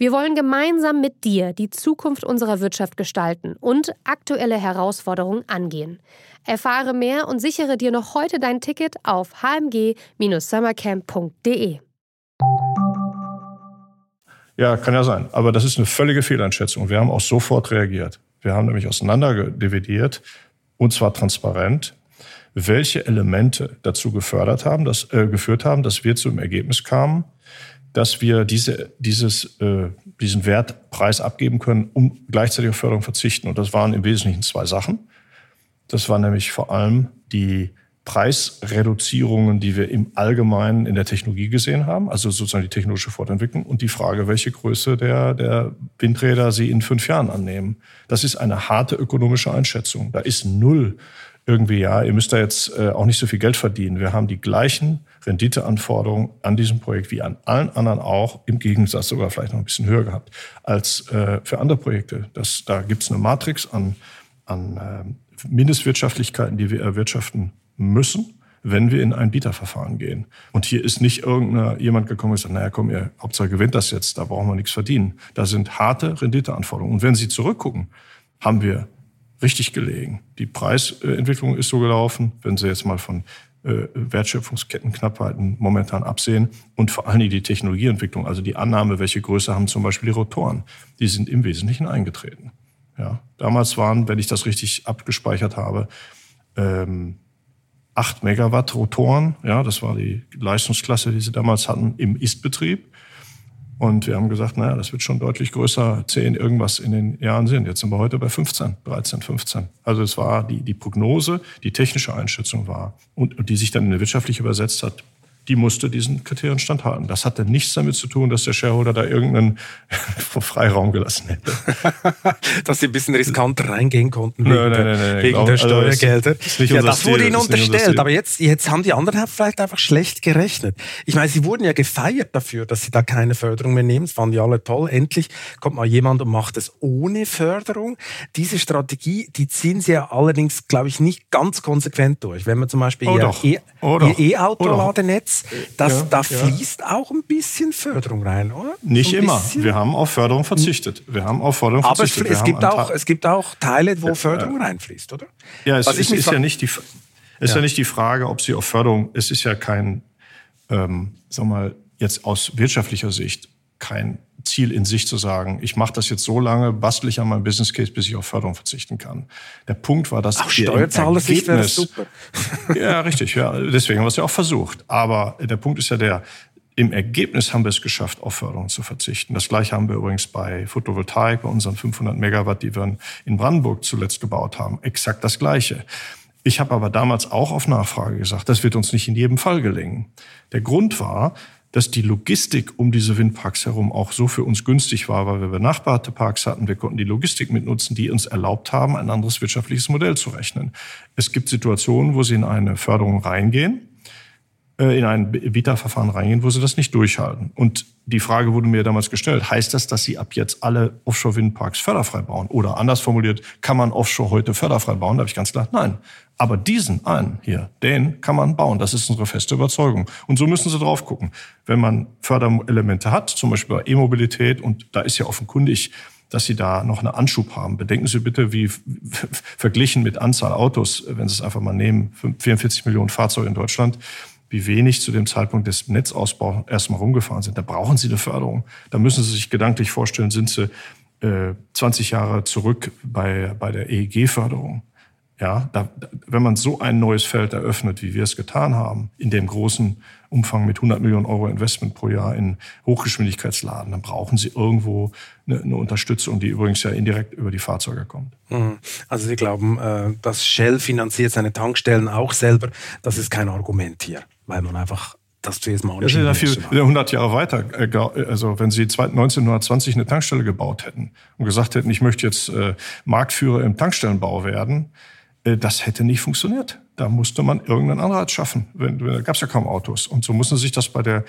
Wir wollen gemeinsam mit dir die Zukunft unserer Wirtschaft gestalten und aktuelle Herausforderungen angehen. Erfahre mehr und sichere dir noch heute dein Ticket auf hmg-summercamp.de. Ja, kann ja sein. Aber das ist eine völlige Fehleinschätzung. Wir haben auch sofort reagiert. Wir haben nämlich auseinanderdividiert, und zwar transparent, welche Elemente dazu gefördert haben, dass, äh, geführt haben, dass wir zum Ergebnis kamen, dass wir diese, dieses, äh, diesen Wertpreis abgeben können, um gleichzeitig auf Förderung verzichten. Und das waren im Wesentlichen zwei Sachen. Das war nämlich vor allem die Preisreduzierungen, die wir im Allgemeinen in der Technologie gesehen haben, also sozusagen die technologische Fortentwicklung und die Frage, welche Größe der, der Windräder Sie in fünf Jahren annehmen. Das ist eine harte ökonomische Einschätzung. Da ist null irgendwie, ja, ihr müsst da jetzt äh, auch nicht so viel Geld verdienen. Wir haben die gleichen Renditeanforderungen an diesem Projekt wie an allen anderen auch, im Gegensatz sogar vielleicht noch ein bisschen höher gehabt als äh, für andere Projekte. Das, da gibt es eine Matrix an, an äh, Mindestwirtschaftlichkeiten, die wir erwirtschaften müssen, wenn wir in ein Bieterverfahren gehen. Und hier ist nicht irgendeiner jemand gekommen und gesagt, naja, komm, ihr Hauptsache gewinnt das jetzt, da brauchen wir nichts verdienen. Da sind harte Renditeanforderungen. Und wenn Sie zurückgucken, haben wir richtig gelegen. Die Preisentwicklung ist so gelaufen, wenn Sie jetzt mal von äh, Wertschöpfungskettenknappheiten momentan absehen und vor allen Dingen die Technologieentwicklung, also die Annahme, welche Größe haben zum Beispiel die Rotoren, die sind im Wesentlichen eingetreten. Ja, damals waren, wenn ich das richtig abgespeichert habe, ähm, 8 Megawatt Rotoren. Ja, das war die Leistungsklasse, die sie damals hatten im Ist-Betrieb. Und wir haben gesagt, naja, das wird schon deutlich größer, 10 irgendwas in den Jahren sind. Jetzt sind wir heute bei 15, 13, 15. Also es war die, die Prognose, die technische Einschätzung war und, und die sich dann in eine wirtschaftliche übersetzt hat, die musste diesen Kriterien standhalten. Das hatte nichts damit zu tun, dass der Shareholder da irgendeinen Freiraum gelassen hätte. dass sie ein bisschen riskanter reingehen konnten wegen, nein, nein, nein, der, wegen der also Steuergelder. Also ja, das wurde ihnen unterstellt. Aber jetzt, jetzt haben die anderen vielleicht einfach schlecht gerechnet. Ich meine, sie wurden ja gefeiert dafür, dass sie da keine Förderung mehr nehmen. Das fanden die alle toll. Endlich kommt mal jemand und macht es ohne Förderung. Diese Strategie, die ziehen sie ja allerdings, glaube ich, nicht ganz konsequent durch. Wenn man zum Beispiel oh, ihr E-Auto-Ladenetz das, ja, da fließt ja. auch ein bisschen Förderung rein, oder? Nicht immer. Wir haben auf Förderung verzichtet. Wir haben auf Förderung Aber verzichtet. Aber es, es gibt auch, es gibt auch Teile, wo Förderung reinfließt, oder? Ja, es, es ist, ja nicht die, ist ja. nicht die Frage, ob Sie auf Förderung, es ist ja kein, ähm, sag mal, jetzt aus wirtschaftlicher Sicht kein Ziel in sich zu sagen, ich mache das jetzt so lange, bastel ich an meinem Business Case, bis ich auf Förderung verzichten kann. Der Punkt war, dass Ach, Steuerzahlersicht wäre super. ja, richtig. Ja, deswegen haben wir es ja auch versucht. Aber der Punkt ist ja der, im Ergebnis haben wir es geschafft, auf Förderung zu verzichten. Das gleiche haben wir übrigens bei Photovoltaik, bei unseren 500 Megawatt, die wir in Brandenburg zuletzt gebaut haben. Exakt das Gleiche. Ich habe aber damals auch auf Nachfrage gesagt, das wird uns nicht in jedem Fall gelingen. Der Grund war, dass die Logistik um diese Windparks herum auch so für uns günstig war, weil wir benachbarte Parks hatten. Wir konnten die Logistik mitnutzen, die uns erlaubt haben, ein anderes wirtschaftliches Modell zu rechnen. Es gibt Situationen, wo Sie in eine Förderung reingehen, in ein Vita-Verfahren reingehen, wo Sie das nicht durchhalten. Und die Frage wurde mir damals gestellt, heißt das, dass Sie ab jetzt alle Offshore-Windparks förderfrei bauen? Oder anders formuliert, kann man Offshore heute förderfrei bauen? Da habe ich ganz klar, nein. Aber diesen einen hier, den kann man bauen. Das ist unsere feste Überzeugung. Und so müssen Sie drauf gucken. Wenn man Förderelemente hat, zum Beispiel bei E-Mobilität, und da ist ja offenkundig, dass Sie da noch einen Anschub haben. Bedenken Sie bitte, wie verglichen mit Anzahl Autos, wenn Sie es einfach mal nehmen, 44 Millionen Fahrzeuge in Deutschland, wie wenig zu dem Zeitpunkt des Netzausbaus erstmal rumgefahren sind. Da brauchen Sie eine Förderung. Da müssen Sie sich gedanklich vorstellen, sind Sie äh, 20 Jahre zurück bei, bei der EEG-Förderung. Ja, da, wenn man so ein neues Feld eröffnet, wie wir es getan haben, in dem großen Umfang mit 100 Millionen Euro Investment pro Jahr in Hochgeschwindigkeitsladen, dann brauchen Sie irgendwo eine, eine Unterstützung, die übrigens ja indirekt über die Fahrzeuge kommt. Mhm. Also Sie glauben, äh, dass Shell finanziert seine Tankstellen auch selber, das ist kein Argument hier, weil man einfach das zuerst mal Das ist ja viel, 100 Jahre weiter. Äh, also wenn Sie 1920 eine Tankstelle gebaut hätten und gesagt hätten, ich möchte jetzt äh, Marktführer im Tankstellenbau werden, das hätte nicht funktioniert. Da musste man irgendeinen Anreiz schaffen. Da gab es ja kaum Autos. Und so muss man sich das bei der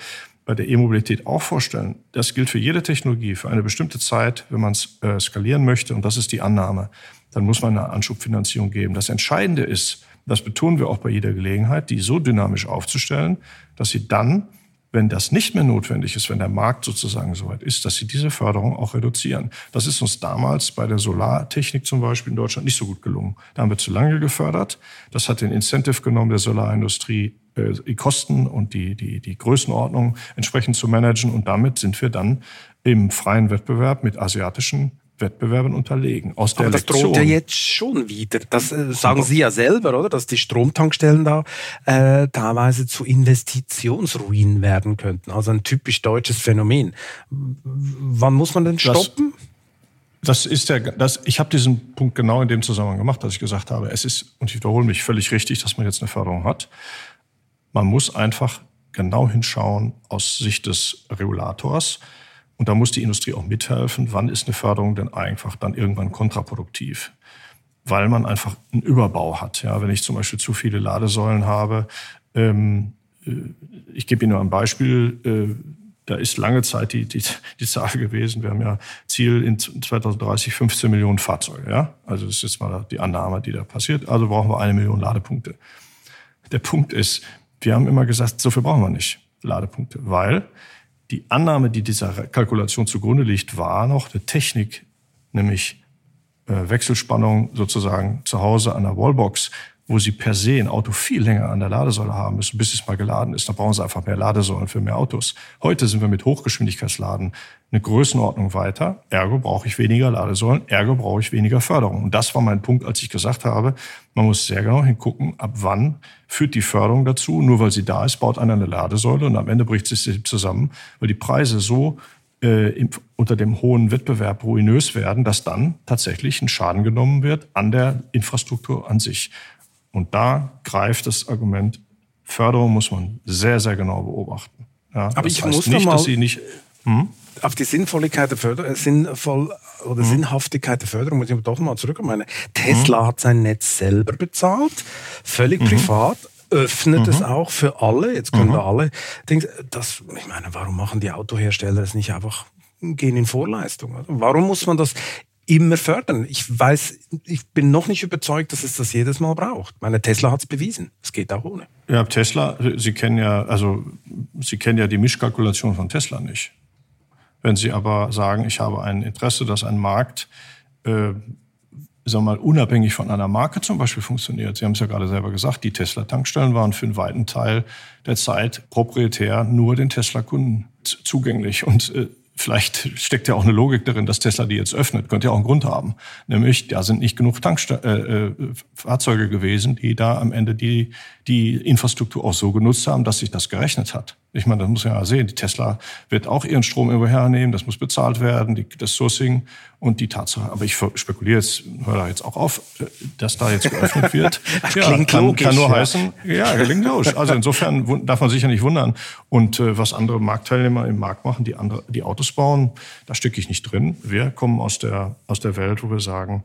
bei der E-Mobilität auch vorstellen. Das gilt für jede Technologie, für eine bestimmte Zeit, wenn man es äh, skalieren möchte, und das ist die Annahme, dann muss man eine Anschubfinanzierung geben. Das Entscheidende ist, das betonen wir auch bei jeder Gelegenheit, die so dynamisch aufzustellen, dass sie dann wenn das nicht mehr notwendig ist, wenn der Markt sozusagen soweit ist, dass sie diese Förderung auch reduzieren. Das ist uns damals bei der Solartechnik zum Beispiel in Deutschland nicht so gut gelungen. Da haben wir zu lange gefördert. Das hat den Incentive genommen der Solarindustrie, äh, die Kosten und die, die, die Größenordnung entsprechend zu managen. Und damit sind wir dann im freien Wettbewerb mit asiatischen Wettbewerben unterlegen. Aus der Aber das Lektion. droht ja jetzt schon wieder. Das äh, sagen Sie ja selber, oder? Dass die Stromtankstellen da äh, teilweise zu Investitionsruinen werden könnten. Also ein typisch deutsches Phänomen. Wann muss man denn stoppen? das ist der, das, ich habe diesen Punkt genau in dem Zusammenhang gemacht, dass ich gesagt habe, es ist, und ich wiederhole mich völlig richtig, dass man jetzt eine Förderung hat. Man muss einfach genau hinschauen aus Sicht des Regulators. Und da muss die Industrie auch mithelfen. Wann ist eine Förderung denn einfach dann irgendwann kontraproduktiv? Weil man einfach einen Überbau hat. Ja, wenn ich zum Beispiel zu viele Ladesäulen habe, ähm, äh, ich gebe Ihnen nur ein Beispiel. Äh, da ist lange Zeit die, die, die Zahl gewesen. Wir haben ja Ziel in 2030 15 Millionen Fahrzeuge. Ja? Also das ist jetzt mal die Annahme, die da passiert. Also brauchen wir eine Million Ladepunkte. Der Punkt ist, wir haben immer gesagt, so viel brauchen wir nicht, Ladepunkte, weil die Annahme, die dieser Kalkulation zugrunde liegt, war noch eine Technik, nämlich äh, Wechselspannung sozusagen zu Hause an der Wallbox wo sie per se ein Auto viel länger an der Ladesäule haben müssen, bis es mal geladen ist. Da brauchen sie einfach mehr Ladesäulen für mehr Autos. Heute sind wir mit Hochgeschwindigkeitsladen eine Größenordnung weiter. Ergo brauche ich weniger Ladesäulen, ergo brauche ich weniger Förderung. Und das war mein Punkt, als ich gesagt habe, man muss sehr genau hingucken, ab wann führt die Förderung dazu. Nur weil sie da ist, baut einer eine Ladesäule und am Ende bricht sie zusammen, weil die Preise so äh, unter dem hohen Wettbewerb ruinös werden, dass dann tatsächlich ein Schaden genommen wird an der Infrastruktur an sich. Und da greift das Argument, Förderung muss man sehr, sehr genau beobachten. Ja, Aber ich muss nicht, mal dass sie nicht hm? auf die Sinnvolligkeit der Förderung, äh, sinnvoll oder hm. Sinnhaftigkeit der Förderung muss ich doch mal zurückkommen. Tesla hm. hat sein Netz selber bezahlt, völlig mhm. privat, öffnet mhm. es auch für alle. Jetzt können mhm. wir alle denken, das, ich meine, warum machen die Autohersteller es nicht einfach gehen in Vorleistung? Warum muss man das immer fördern. Ich weiß, ich bin noch nicht überzeugt, dass es das jedes Mal braucht. Meine Tesla hat es bewiesen. Es geht auch ohne. Ja, Tesla, Sie kennen ja, also Sie kennen ja die Mischkalkulation von Tesla nicht. Wenn Sie aber sagen, ich habe ein Interesse, dass ein Markt, äh, sagen wir mal, unabhängig von einer Marke zum Beispiel funktioniert. Sie haben es ja gerade selber gesagt, die Tesla-Tankstellen waren für einen weiten Teil der Zeit proprietär nur den Tesla-Kunden zugänglich. Und äh, Vielleicht steckt ja auch eine Logik darin, dass Tesla die jetzt öffnet. Könnte ja auch einen Grund haben. Nämlich, da sind nicht genug Tankste äh, äh, Fahrzeuge gewesen, die da am Ende die, die Infrastruktur auch so genutzt haben, dass sich das gerechnet hat. Ich meine, das muss man ja sehen. Die Tesla wird auch ihren Strom irgendwo hernehmen, das muss bezahlt werden, die, das Sourcing und die Tatsache. Aber ich spekuliere jetzt, höre da jetzt auch auf, dass da jetzt geöffnet wird. das ja, klingt kann, logisch, kann nur ja. heißen, ja, klingt logisch. Also insofern darf man sich ja nicht wundern. Und äh, was andere Marktteilnehmer im Markt machen, die andere, die Autos bauen, da stecke ich nicht drin. Wir kommen aus der, aus der Welt, wo wir sagen,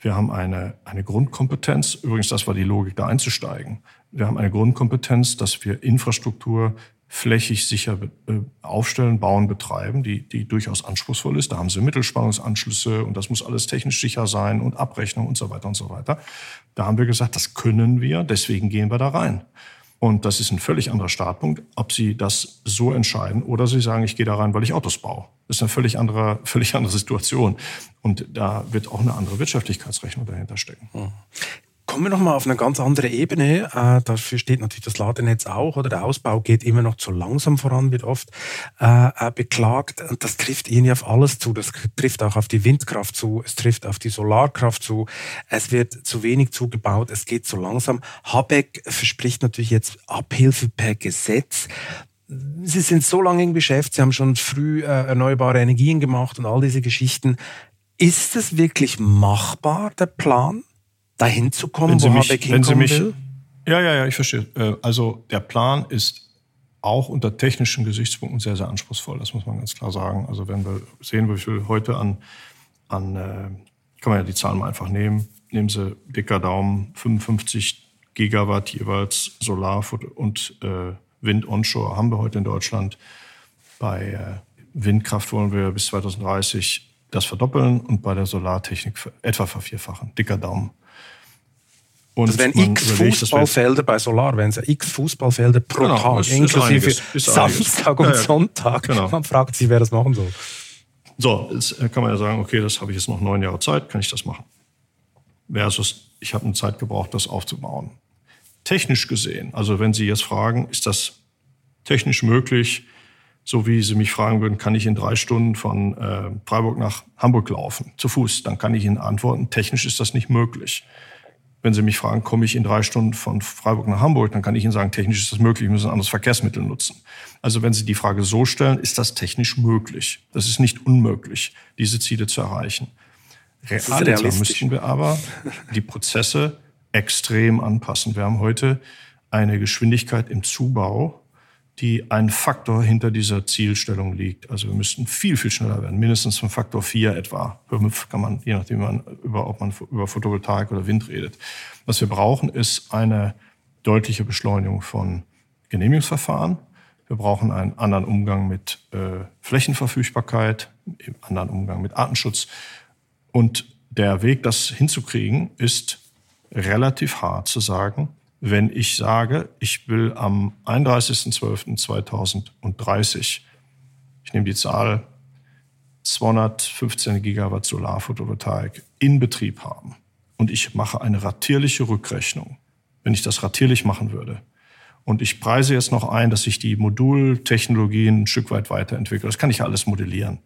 wir haben eine, eine Grundkompetenz. Übrigens, das war die Logik, da einzusteigen. Wir haben eine Grundkompetenz, dass wir Infrastruktur flächig sicher aufstellen, bauen, betreiben, die, die durchaus anspruchsvoll ist. Da haben sie Mittelspannungsanschlüsse und das muss alles technisch sicher sein und Abrechnung und so weiter und so weiter. Da haben wir gesagt, das können wir, deswegen gehen wir da rein. Und das ist ein völlig anderer Startpunkt, ob Sie das so entscheiden oder Sie sagen, ich gehe da rein, weil ich Autos baue. Das ist eine völlig andere, völlig andere Situation. Und da wird auch eine andere Wirtschaftlichkeitsrechnung dahinter stecken. Kommen wir nochmal auf eine ganz andere Ebene. Äh, dafür steht natürlich das Ladenetz auch, oder der Ausbau geht immer noch zu langsam voran, wird oft äh, äh, beklagt. Und das trifft irgendwie auf alles zu. Das trifft auch auf die Windkraft zu, es trifft auf die Solarkraft zu. Es wird zu wenig zugebaut, es geht zu langsam. Habeck verspricht natürlich jetzt Abhilfe per Gesetz. Sie sind so lange im Geschäft, Sie haben schon früh äh, erneuerbare Energien gemacht und all diese Geschichten. Ist es wirklich machbar, der Plan? Dahin zu kommen, wo mich, Habeck hinkommen mich, will? Ja, ja, ja, ich verstehe. Äh, also der Plan ist auch unter technischen Gesichtspunkten sehr, sehr anspruchsvoll. Das muss man ganz klar sagen. Also wenn wir sehen, wie viel heute an, an äh, kann man ja die Zahlen mal einfach nehmen. Nehmen Sie dicker Daumen, 55 Gigawatt jeweils Solar und äh, Wind onshore haben wir heute in Deutschland. Bei äh, Windkraft wollen wir bis 2030 das verdoppeln und bei der Solartechnik etwa vervierfachen. Dicker Daumen. Und das wären x Fußballfelder bei Solar, wenn es x Fußballfelder pro genau, Tag, inklusive Samstag und ja, ja. Sonntag. Genau. Man fragt sich, wer das machen soll. So, jetzt kann man ja sagen, okay, das habe ich jetzt noch neun Jahre Zeit, kann ich das machen. Versus, ich habe eine Zeit gebraucht, das aufzubauen. Technisch gesehen, also wenn Sie jetzt fragen, ist das technisch möglich, so wie Sie mich fragen würden, kann ich in drei Stunden von äh, Freiburg nach Hamburg laufen, zu Fuß, dann kann ich Ihnen antworten, technisch ist das nicht möglich. Wenn Sie mich fragen, komme ich in drei Stunden von Freiburg nach Hamburg, dann kann ich Ihnen sagen, technisch ist das möglich, wir müssen ein anderes Verkehrsmittel nutzen. Also wenn Sie die Frage so stellen, ist das technisch möglich. Das ist nicht unmöglich, diese Ziele zu erreichen. Realiter müssten wir aber die Prozesse extrem anpassen. Wir haben heute eine Geschwindigkeit im Zubau, die ein Faktor hinter dieser Zielstellung liegt. Also wir müssten viel, viel schneller werden, mindestens von Faktor 4 etwa. Kann man, je nachdem, man über, ob man über Photovoltaik oder Wind redet. Was wir brauchen, ist eine deutliche Beschleunigung von Genehmigungsverfahren. Wir brauchen einen anderen Umgang mit äh, Flächenverfügbarkeit, einen anderen Umgang mit Artenschutz. Und der Weg, das hinzukriegen, ist relativ hart zu sagen, wenn ich sage, ich will am 31.12.2030, ich nehme die Zahl 215 Gigawatt Solarphotovoltaik in Betrieb haben und ich mache eine ratierliche Rückrechnung, wenn ich das ratierlich machen würde, und ich preise jetzt noch ein, dass ich die Modultechnologien ein Stück weit weiterentwickle. Das kann ich alles modellieren.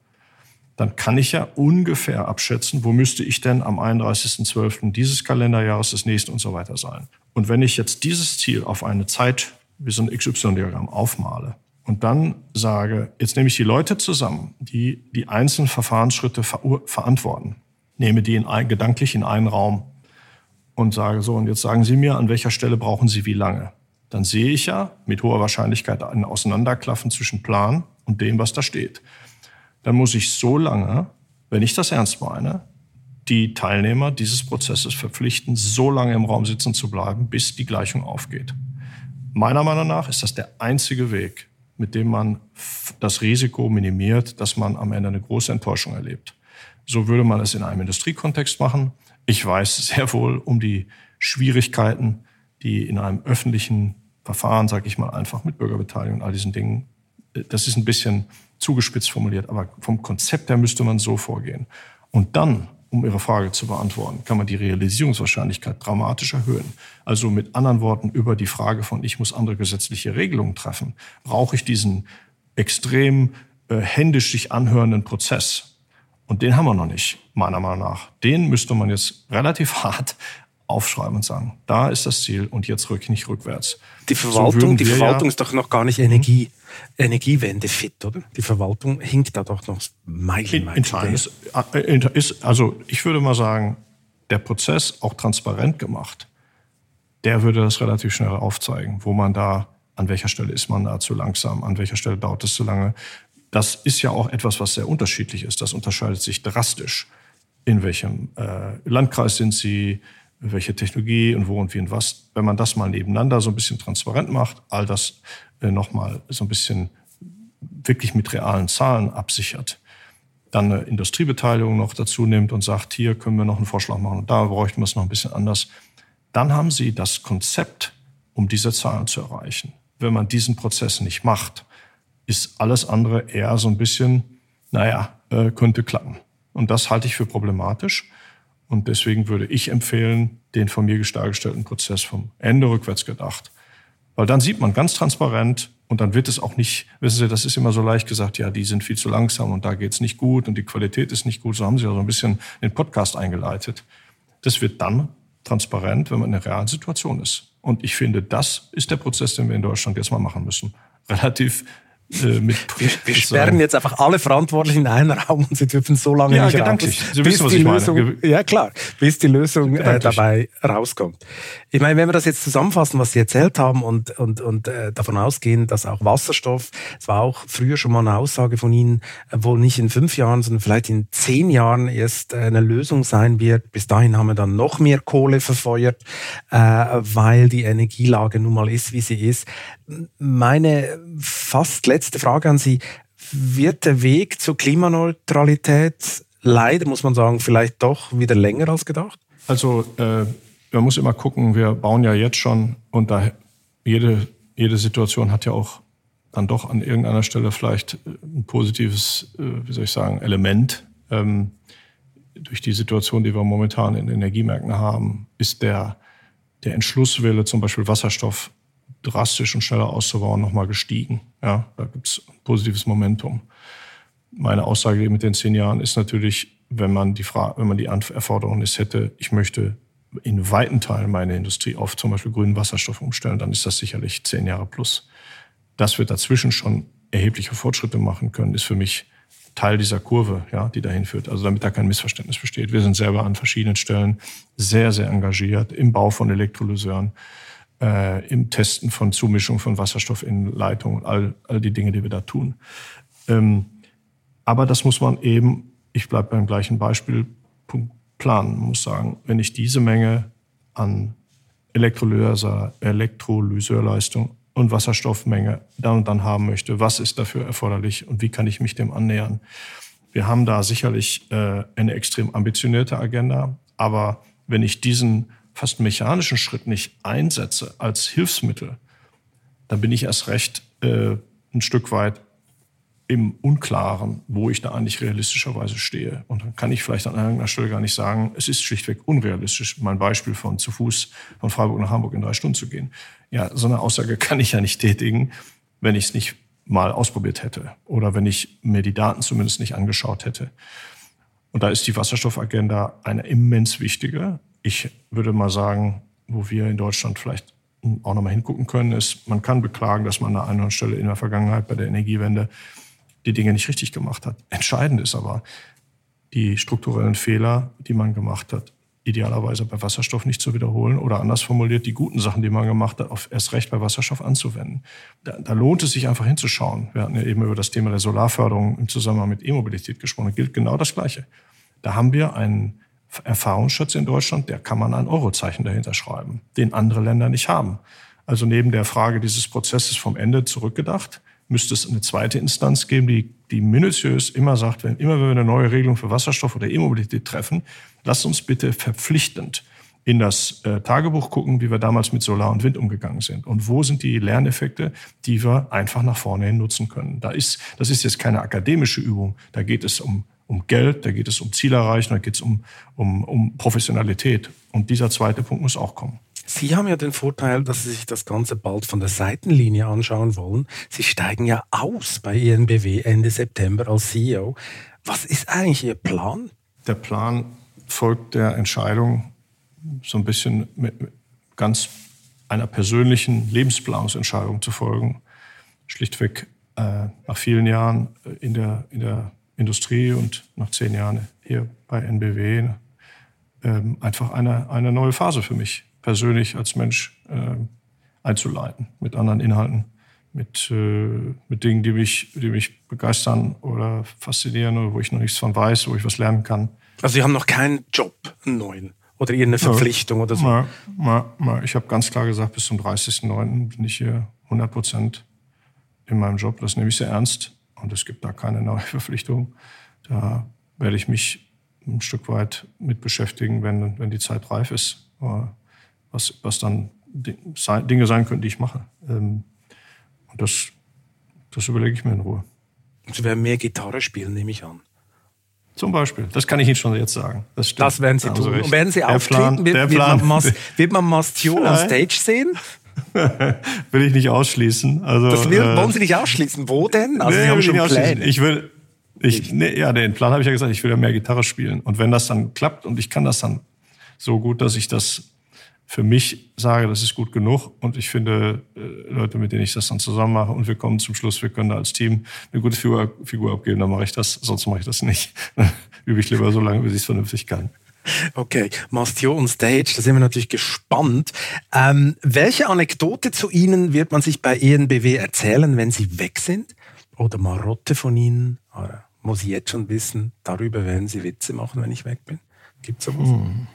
Dann kann ich ja ungefähr abschätzen, wo müsste ich denn am 31.12. dieses Kalenderjahres, des nächsten und so weiter sein. Und wenn ich jetzt dieses Ziel auf eine Zeit, wie so ein XY-Diagramm aufmale und dann sage, jetzt nehme ich die Leute zusammen, die die einzelnen Verfahrensschritte ver verantworten, nehme die in ein, gedanklich in einen Raum und sage so, und jetzt sagen Sie mir, an welcher Stelle brauchen Sie wie lange? Dann sehe ich ja mit hoher Wahrscheinlichkeit ein Auseinanderklaffen zwischen Plan und dem, was da steht. Dann muss ich so lange, wenn ich das ernst meine, die Teilnehmer dieses Prozesses verpflichten, so lange im Raum sitzen zu bleiben, bis die Gleichung aufgeht. Meiner Meinung nach ist das der einzige Weg, mit dem man das Risiko minimiert, dass man am Ende eine große Enttäuschung erlebt. So würde man es in einem Industriekontext machen. Ich weiß sehr wohl um die Schwierigkeiten, die in einem öffentlichen Verfahren, sage ich mal, einfach mit Bürgerbeteiligung und all diesen Dingen, das ist ein bisschen zugespitzt formuliert, aber vom Konzept her müsste man so vorgehen. Und dann um Ihre Frage zu beantworten, kann man die Realisierungswahrscheinlichkeit dramatisch erhöhen. Also mit anderen Worten, über die Frage von, ich muss andere gesetzliche Regelungen treffen, brauche ich diesen extrem äh, händisch sich anhörenden Prozess. Und den haben wir noch nicht, meiner Meinung nach. Den müsste man jetzt relativ hart aufschreiben und sagen, da ist das Ziel und jetzt rück nicht rückwärts. Die Verwaltung, so die Verwaltung ja ist doch noch gar nicht Energie, Energiewende fit, oder? Die Verwaltung hinkt da doch noch meilenweit. Ist, äh, ist, also ich würde mal sagen, der Prozess auch transparent gemacht, der würde das relativ schnell aufzeigen, wo man da, an welcher Stelle ist man da zu langsam, an welcher Stelle dauert es zu lange. Das ist ja auch etwas, was sehr unterschiedlich ist. Das unterscheidet sich drastisch. In welchem äh, Landkreis sind Sie? welche Technologie und wo und wie und was. Wenn man das mal nebeneinander so ein bisschen transparent macht, all das äh, nochmal so ein bisschen wirklich mit realen Zahlen absichert, dann eine Industriebeteiligung noch dazu nimmt und sagt, hier können wir noch einen Vorschlag machen und da bräuchten wir es noch ein bisschen anders, dann haben Sie das Konzept, um diese Zahlen zu erreichen. Wenn man diesen Prozess nicht macht, ist alles andere eher so ein bisschen, naja, äh, könnte klappen. Und das halte ich für problematisch. Und deswegen würde ich empfehlen, den von mir dargestellten Prozess vom Ende rückwärts gedacht. Weil dann sieht man ganz transparent und dann wird es auch nicht, wissen Sie, das ist immer so leicht gesagt, ja, die sind viel zu langsam und da geht's nicht gut und die Qualität ist nicht gut. So haben Sie ja so ein bisschen den Podcast eingeleitet. Das wird dann transparent, wenn man in einer realen Situation ist. Und ich finde, das ist der Prozess, den wir in Deutschland jetzt mal machen müssen. Relativ äh, mit wir, wir sperren jetzt einfach alle Verantwortlichen in einen Raum und sie dürfen so lange ja, nicht gedanklich. raus, Sie bis wissen, die Lösung, meine. ja klar, bis die Lösung äh, dabei rauskommt. Ich meine, wenn wir das jetzt zusammenfassen, was Sie erzählt haben und, und, und äh, davon ausgehen, dass auch Wasserstoff, es war auch früher schon mal eine Aussage von Ihnen, äh, wohl nicht in fünf Jahren, sondern vielleicht in zehn Jahren erst äh, eine Lösung sein wird. Bis dahin haben wir dann noch mehr Kohle verfeuert, äh, weil die Energielage nun mal ist, wie sie ist. Meine fast letzte Frage an Sie. Wird der Weg zur Klimaneutralität leider, muss man sagen, vielleicht doch wieder länger als gedacht? Also äh, man muss immer gucken, wir bauen ja jetzt schon und da jede, jede Situation hat ja auch dann doch an irgendeiner Stelle vielleicht ein positives, äh, wie soll ich sagen, Element. Ähm, durch die Situation, die wir momentan in Energiemärkten haben, ist der, der Entschlusswille, zum Beispiel Wasserstoff drastisch und schneller auszubauen, nochmal gestiegen. Ja, da gibt es positives Momentum. Meine Aussage mit den zehn Jahren ist natürlich, wenn man die Frage, wenn man die Erforderung ist, hätte, ich möchte in weiten Teilen meine Industrie auf zum Beispiel grünen Wasserstoff umstellen, dann ist das sicherlich zehn Jahre plus. Dass wir dazwischen schon erhebliche Fortschritte machen können, ist für mich Teil dieser Kurve, ja, die dahin führt. Also damit da kein Missverständnis besteht. Wir sind selber an verschiedenen Stellen sehr, sehr engagiert im Bau von Elektrolyseuren, äh, im Testen von Zumischung von Wasserstoff in Leitungen, all, all die Dinge, die wir da tun. Ähm, aber das muss man eben, ich bleibe beim gleichen Beispiel, planen. Man muss sagen, wenn ich diese Menge an Elektrolyser, Elektrolyseurleistung und Wasserstoffmenge dann und dann haben möchte, was ist dafür erforderlich und wie kann ich mich dem annähern? Wir haben da sicherlich äh, eine extrem ambitionierte Agenda, aber wenn ich diesen fast mechanischen Schritt nicht einsetze als Hilfsmittel, dann bin ich erst recht äh, ein Stück weit im Unklaren, wo ich da eigentlich realistischerweise stehe. Und dann kann ich vielleicht an irgendeiner Stelle gar nicht sagen, es ist schlichtweg unrealistisch, mein Beispiel von zu Fuß von Freiburg nach Hamburg in drei Stunden zu gehen. Ja, so eine Aussage kann ich ja nicht tätigen, wenn ich es nicht mal ausprobiert hätte oder wenn ich mir die Daten zumindest nicht angeschaut hätte. Und da ist die Wasserstoffagenda eine immens wichtige. Ich würde mal sagen, wo wir in Deutschland vielleicht auch nochmal hingucken können, ist, man kann beklagen, dass man an einer anderen Stelle in der Vergangenheit bei der Energiewende die Dinge nicht richtig gemacht hat. Entscheidend ist aber, die strukturellen Fehler, die man gemacht hat, idealerweise bei Wasserstoff nicht zu wiederholen oder anders formuliert, die guten Sachen, die man gemacht hat, auf erst recht bei Wasserstoff anzuwenden. Da, da lohnt es sich einfach hinzuschauen. Wir hatten ja eben über das Thema der Solarförderung im Zusammenhang mit E-Mobilität gesprochen. Da gilt genau das Gleiche. Da haben wir einen Erfahrungsschatz in Deutschland, der kann man ein Eurozeichen dahinter schreiben, den andere Länder nicht haben. Also neben der Frage dieses Prozesses vom Ende zurückgedacht, müsste es eine zweite Instanz geben, die, die minutiös immer sagt, wenn immer wenn wir eine neue Regelung für Wasserstoff oder E-Mobilität treffen, lasst uns bitte verpflichtend in das äh, Tagebuch gucken, wie wir damals mit Solar und Wind umgegangen sind. Und wo sind die Lerneffekte, die wir einfach nach vorne hin nutzen können. Da ist, das ist jetzt keine akademische Übung. Da geht es um, um Geld, da geht es um Zielerreichen, da geht es um, um, um Professionalität. Und dieser zweite Punkt muss auch kommen. Sie haben ja den Vorteil, dass Sie sich das Ganze bald von der Seitenlinie anschauen wollen. Sie steigen ja aus bei ENBW Ende September als CEO. Was ist eigentlich Ihr Plan? Der Plan folgt der Entscheidung, so ein bisschen mit ganz einer persönlichen Lebensplanungsentscheidung zu folgen. Schlichtweg äh, nach vielen Jahren in der, in der Industrie und nach zehn Jahren hier bei NBW äh, einfach eine, eine neue Phase für mich persönlich als Mensch äh, einzuleiten mit anderen Inhalten, mit, äh, mit Dingen, die mich, die mich begeistern oder faszinieren oder wo ich noch nichts von weiß, wo ich was lernen kann. Also Sie haben noch keinen Job, einen neuen oder irgendeine Verpflichtung ja, oder so? Mal, mal, mal. Ich habe ganz klar gesagt, bis zum 30.09. bin ich hier 100 Prozent in meinem Job. Das nehme ich sehr ernst und es gibt da keine neue Verpflichtung. Da werde ich mich ein Stück weit mit beschäftigen, wenn, wenn die Zeit reif ist. Aber was, was dann Dinge sein könnten, die ich mache. Ähm, und das, das überlege ich mir in Ruhe. Sie werden mehr Gitarre spielen, nehme ich an. Zum Beispiel. Das kann ich Ihnen schon jetzt sagen. Das, das werden Sie tun. Und werden Sie auftreten? Wird, wird, man, Mas, wird man Mastio on Stage sehen? will ich nicht ausschließen. Also, das will, äh, wollen Sie nicht ausschließen? Wo denn? Also nee, Sie haben schon Pläne. Ich will, ich, nee, ja, den Plan habe ich ja gesagt, ich will ja mehr Gitarre spielen. Und wenn das dann klappt und ich kann das dann so gut, dass ich das für mich sage, das ist gut genug und ich finde äh, Leute, mit denen ich das dann zusammen mache und wir kommen zum Schluss, wir können da als Team eine gute Figur, Figur abgeben, dann mache ich das, sonst mache ich das nicht. Übe ich lieber so lange, bis ich es vernünftig kann. Okay, Mastio on Stage, da sind wir natürlich gespannt. Ähm, welche Anekdote zu Ihnen wird man sich bei ENBW erzählen, wenn Sie weg sind? Oder Marotte von Ihnen? Oder muss ich jetzt schon wissen, darüber werden Sie Witze machen, wenn ich weg bin? Gibt es sowas? Hm.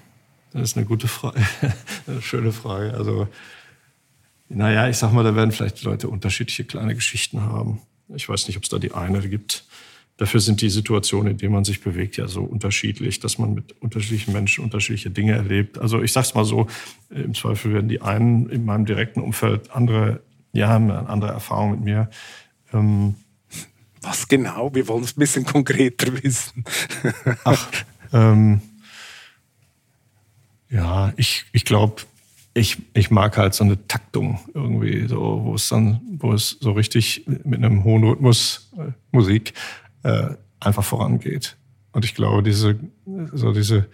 Das ist eine gute Frage, eine schöne Frage. Also, naja, ich sag mal, da werden vielleicht Leute unterschiedliche kleine Geschichten haben. Ich weiß nicht, ob es da die eine gibt. Dafür sind die Situationen, in denen man sich bewegt, ja so unterschiedlich, dass man mit unterschiedlichen Menschen unterschiedliche Dinge erlebt. Also ich sag's mal so, im Zweifel werden die einen in meinem direkten Umfeld andere, ja, haben eine andere Erfahrung mit mir. Ähm, Was genau? Wir wollen es ein bisschen konkreter wissen. Ach, ähm, ja, ich, ich glaube, ich, ich mag halt so eine Taktung irgendwie, so, wo es dann, wo es so richtig mit einem hohen Rhythmus äh, Musik äh, einfach vorangeht. Und ich glaube, diese, so diese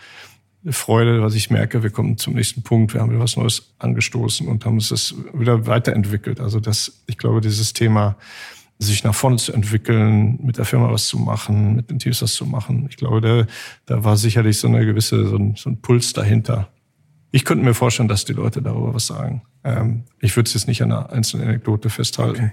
Freude, was ich merke, wir kommen zum nächsten Punkt, wir haben wieder was Neues angestoßen und haben es wieder weiterentwickelt. Also das, ich glaube, dieses Thema sich nach vorne zu entwickeln, mit der Firma was zu machen, mit den Teams was zu machen. Ich glaube, da, da war sicherlich so eine gewisse, so ein, so ein Puls dahinter. Ich könnte mir vorstellen, dass die Leute darüber was sagen. Ähm, ich würde es jetzt nicht an einer einzelnen Anekdote festhalten. Okay.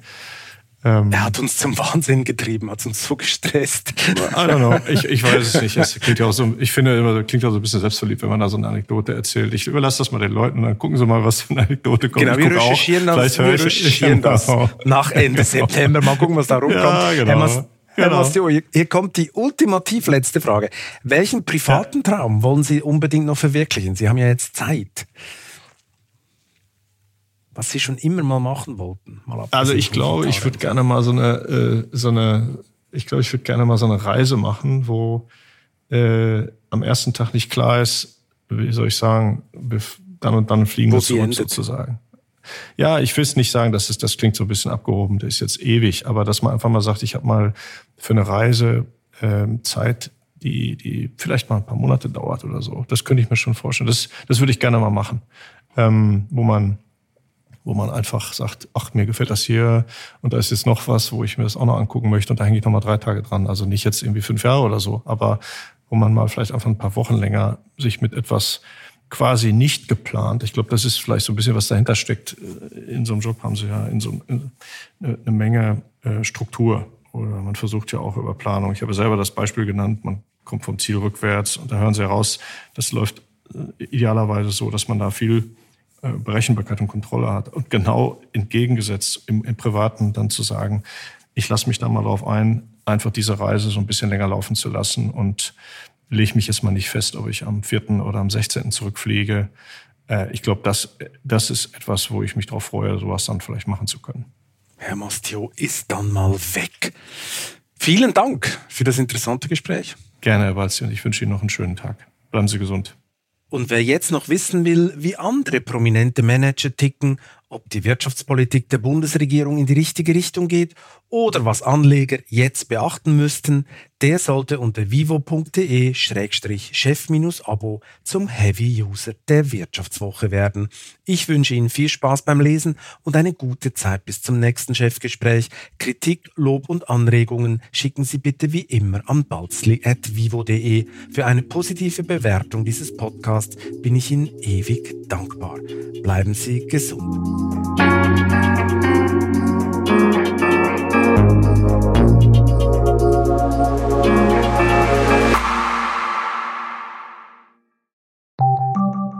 Ähm, er hat uns zum Wahnsinn getrieben, hat uns so gestresst. I don't know. Ich, ich weiß es nicht. Es klingt ja auch so, ich finde immer, klingt auch so ein bisschen selbstverliebt, wenn man da so eine Anekdote erzählt. Ich überlasse das mal den Leuten und dann gucken sie mal, was für eine Anekdote kommt. Genau, wir recherchieren, auch, das, wir recherchieren das genau. nach Ende September. Mal gucken, was da rumkommt. Ja, genau. Mas, Herr genau. Mastio, hier kommt die ultimativ letzte Frage. Welchen privaten Traum wollen Sie unbedingt noch verwirklichen? Sie haben ja jetzt Zeit was Sie schon immer mal machen wollten? Mal also ich glaube, ich würde gerne mal so eine, äh, so eine, ich glaube, ich würde gerne mal so eine Reise machen, wo äh, am ersten Tag nicht klar ist, wie soll ich sagen, dann und dann fliegen wir zurück sozusagen. Ja, ich will es nicht sagen, dass es, das klingt so ein bisschen abgehoben, das ist jetzt ewig, aber dass man einfach mal sagt, ich habe mal für eine Reise äh, Zeit, die, die vielleicht mal ein paar Monate dauert oder so. Das könnte ich mir schon vorstellen. Das, das würde ich gerne mal machen, ähm, wo man wo man einfach sagt, ach, mir gefällt das hier und da ist jetzt noch was, wo ich mir das auch noch angucken möchte und da hänge ich noch mal drei Tage dran. Also nicht jetzt irgendwie fünf Jahre oder so, aber wo man mal vielleicht einfach ein paar Wochen länger sich mit etwas quasi nicht geplant. Ich glaube, das ist vielleicht so ein bisschen, was dahinter steckt. In so einem Job haben sie ja in so eine Menge äh, Struktur. Oder man versucht ja auch über Planung. Ich habe selber das Beispiel genannt, man kommt vom Ziel rückwärts und da hören Sie heraus, das läuft äh, idealerweise so, dass man da viel äh, Berechenbarkeit und Kontrolle hat. Und genau entgegengesetzt im, im Privaten dann zu sagen, ich lasse mich da mal drauf ein, einfach diese Reise so ein bisschen länger laufen zu lassen und lege mich jetzt mal nicht fest, ob ich am 4. oder am 16. zurückfliege. Äh, ich glaube, das, das ist etwas, wo ich mich darauf freue, sowas dann vielleicht machen zu können. Herr Mastio ist dann mal weg. Vielen Dank für das interessante Gespräch. Gerne, Herr Walzi, und ich wünsche Ihnen noch einen schönen Tag. Bleiben Sie gesund. Und wer jetzt noch wissen will, wie andere prominente Manager ticken, ob die Wirtschaftspolitik der Bundesregierung in die richtige Richtung geht oder was Anleger jetzt beachten müssten, der sollte unter vivo.de-chef-abo zum Heavy User der Wirtschaftswoche werden. Ich wünsche Ihnen viel Spaß beim Lesen und eine gute Zeit bis zum nächsten Chefgespräch. Kritik, Lob und Anregungen schicken Sie bitte wie immer an balzli.vivo.de. Für eine positive Bewertung dieses Podcasts bin ich Ihnen ewig dankbar. Bleiben Sie gesund.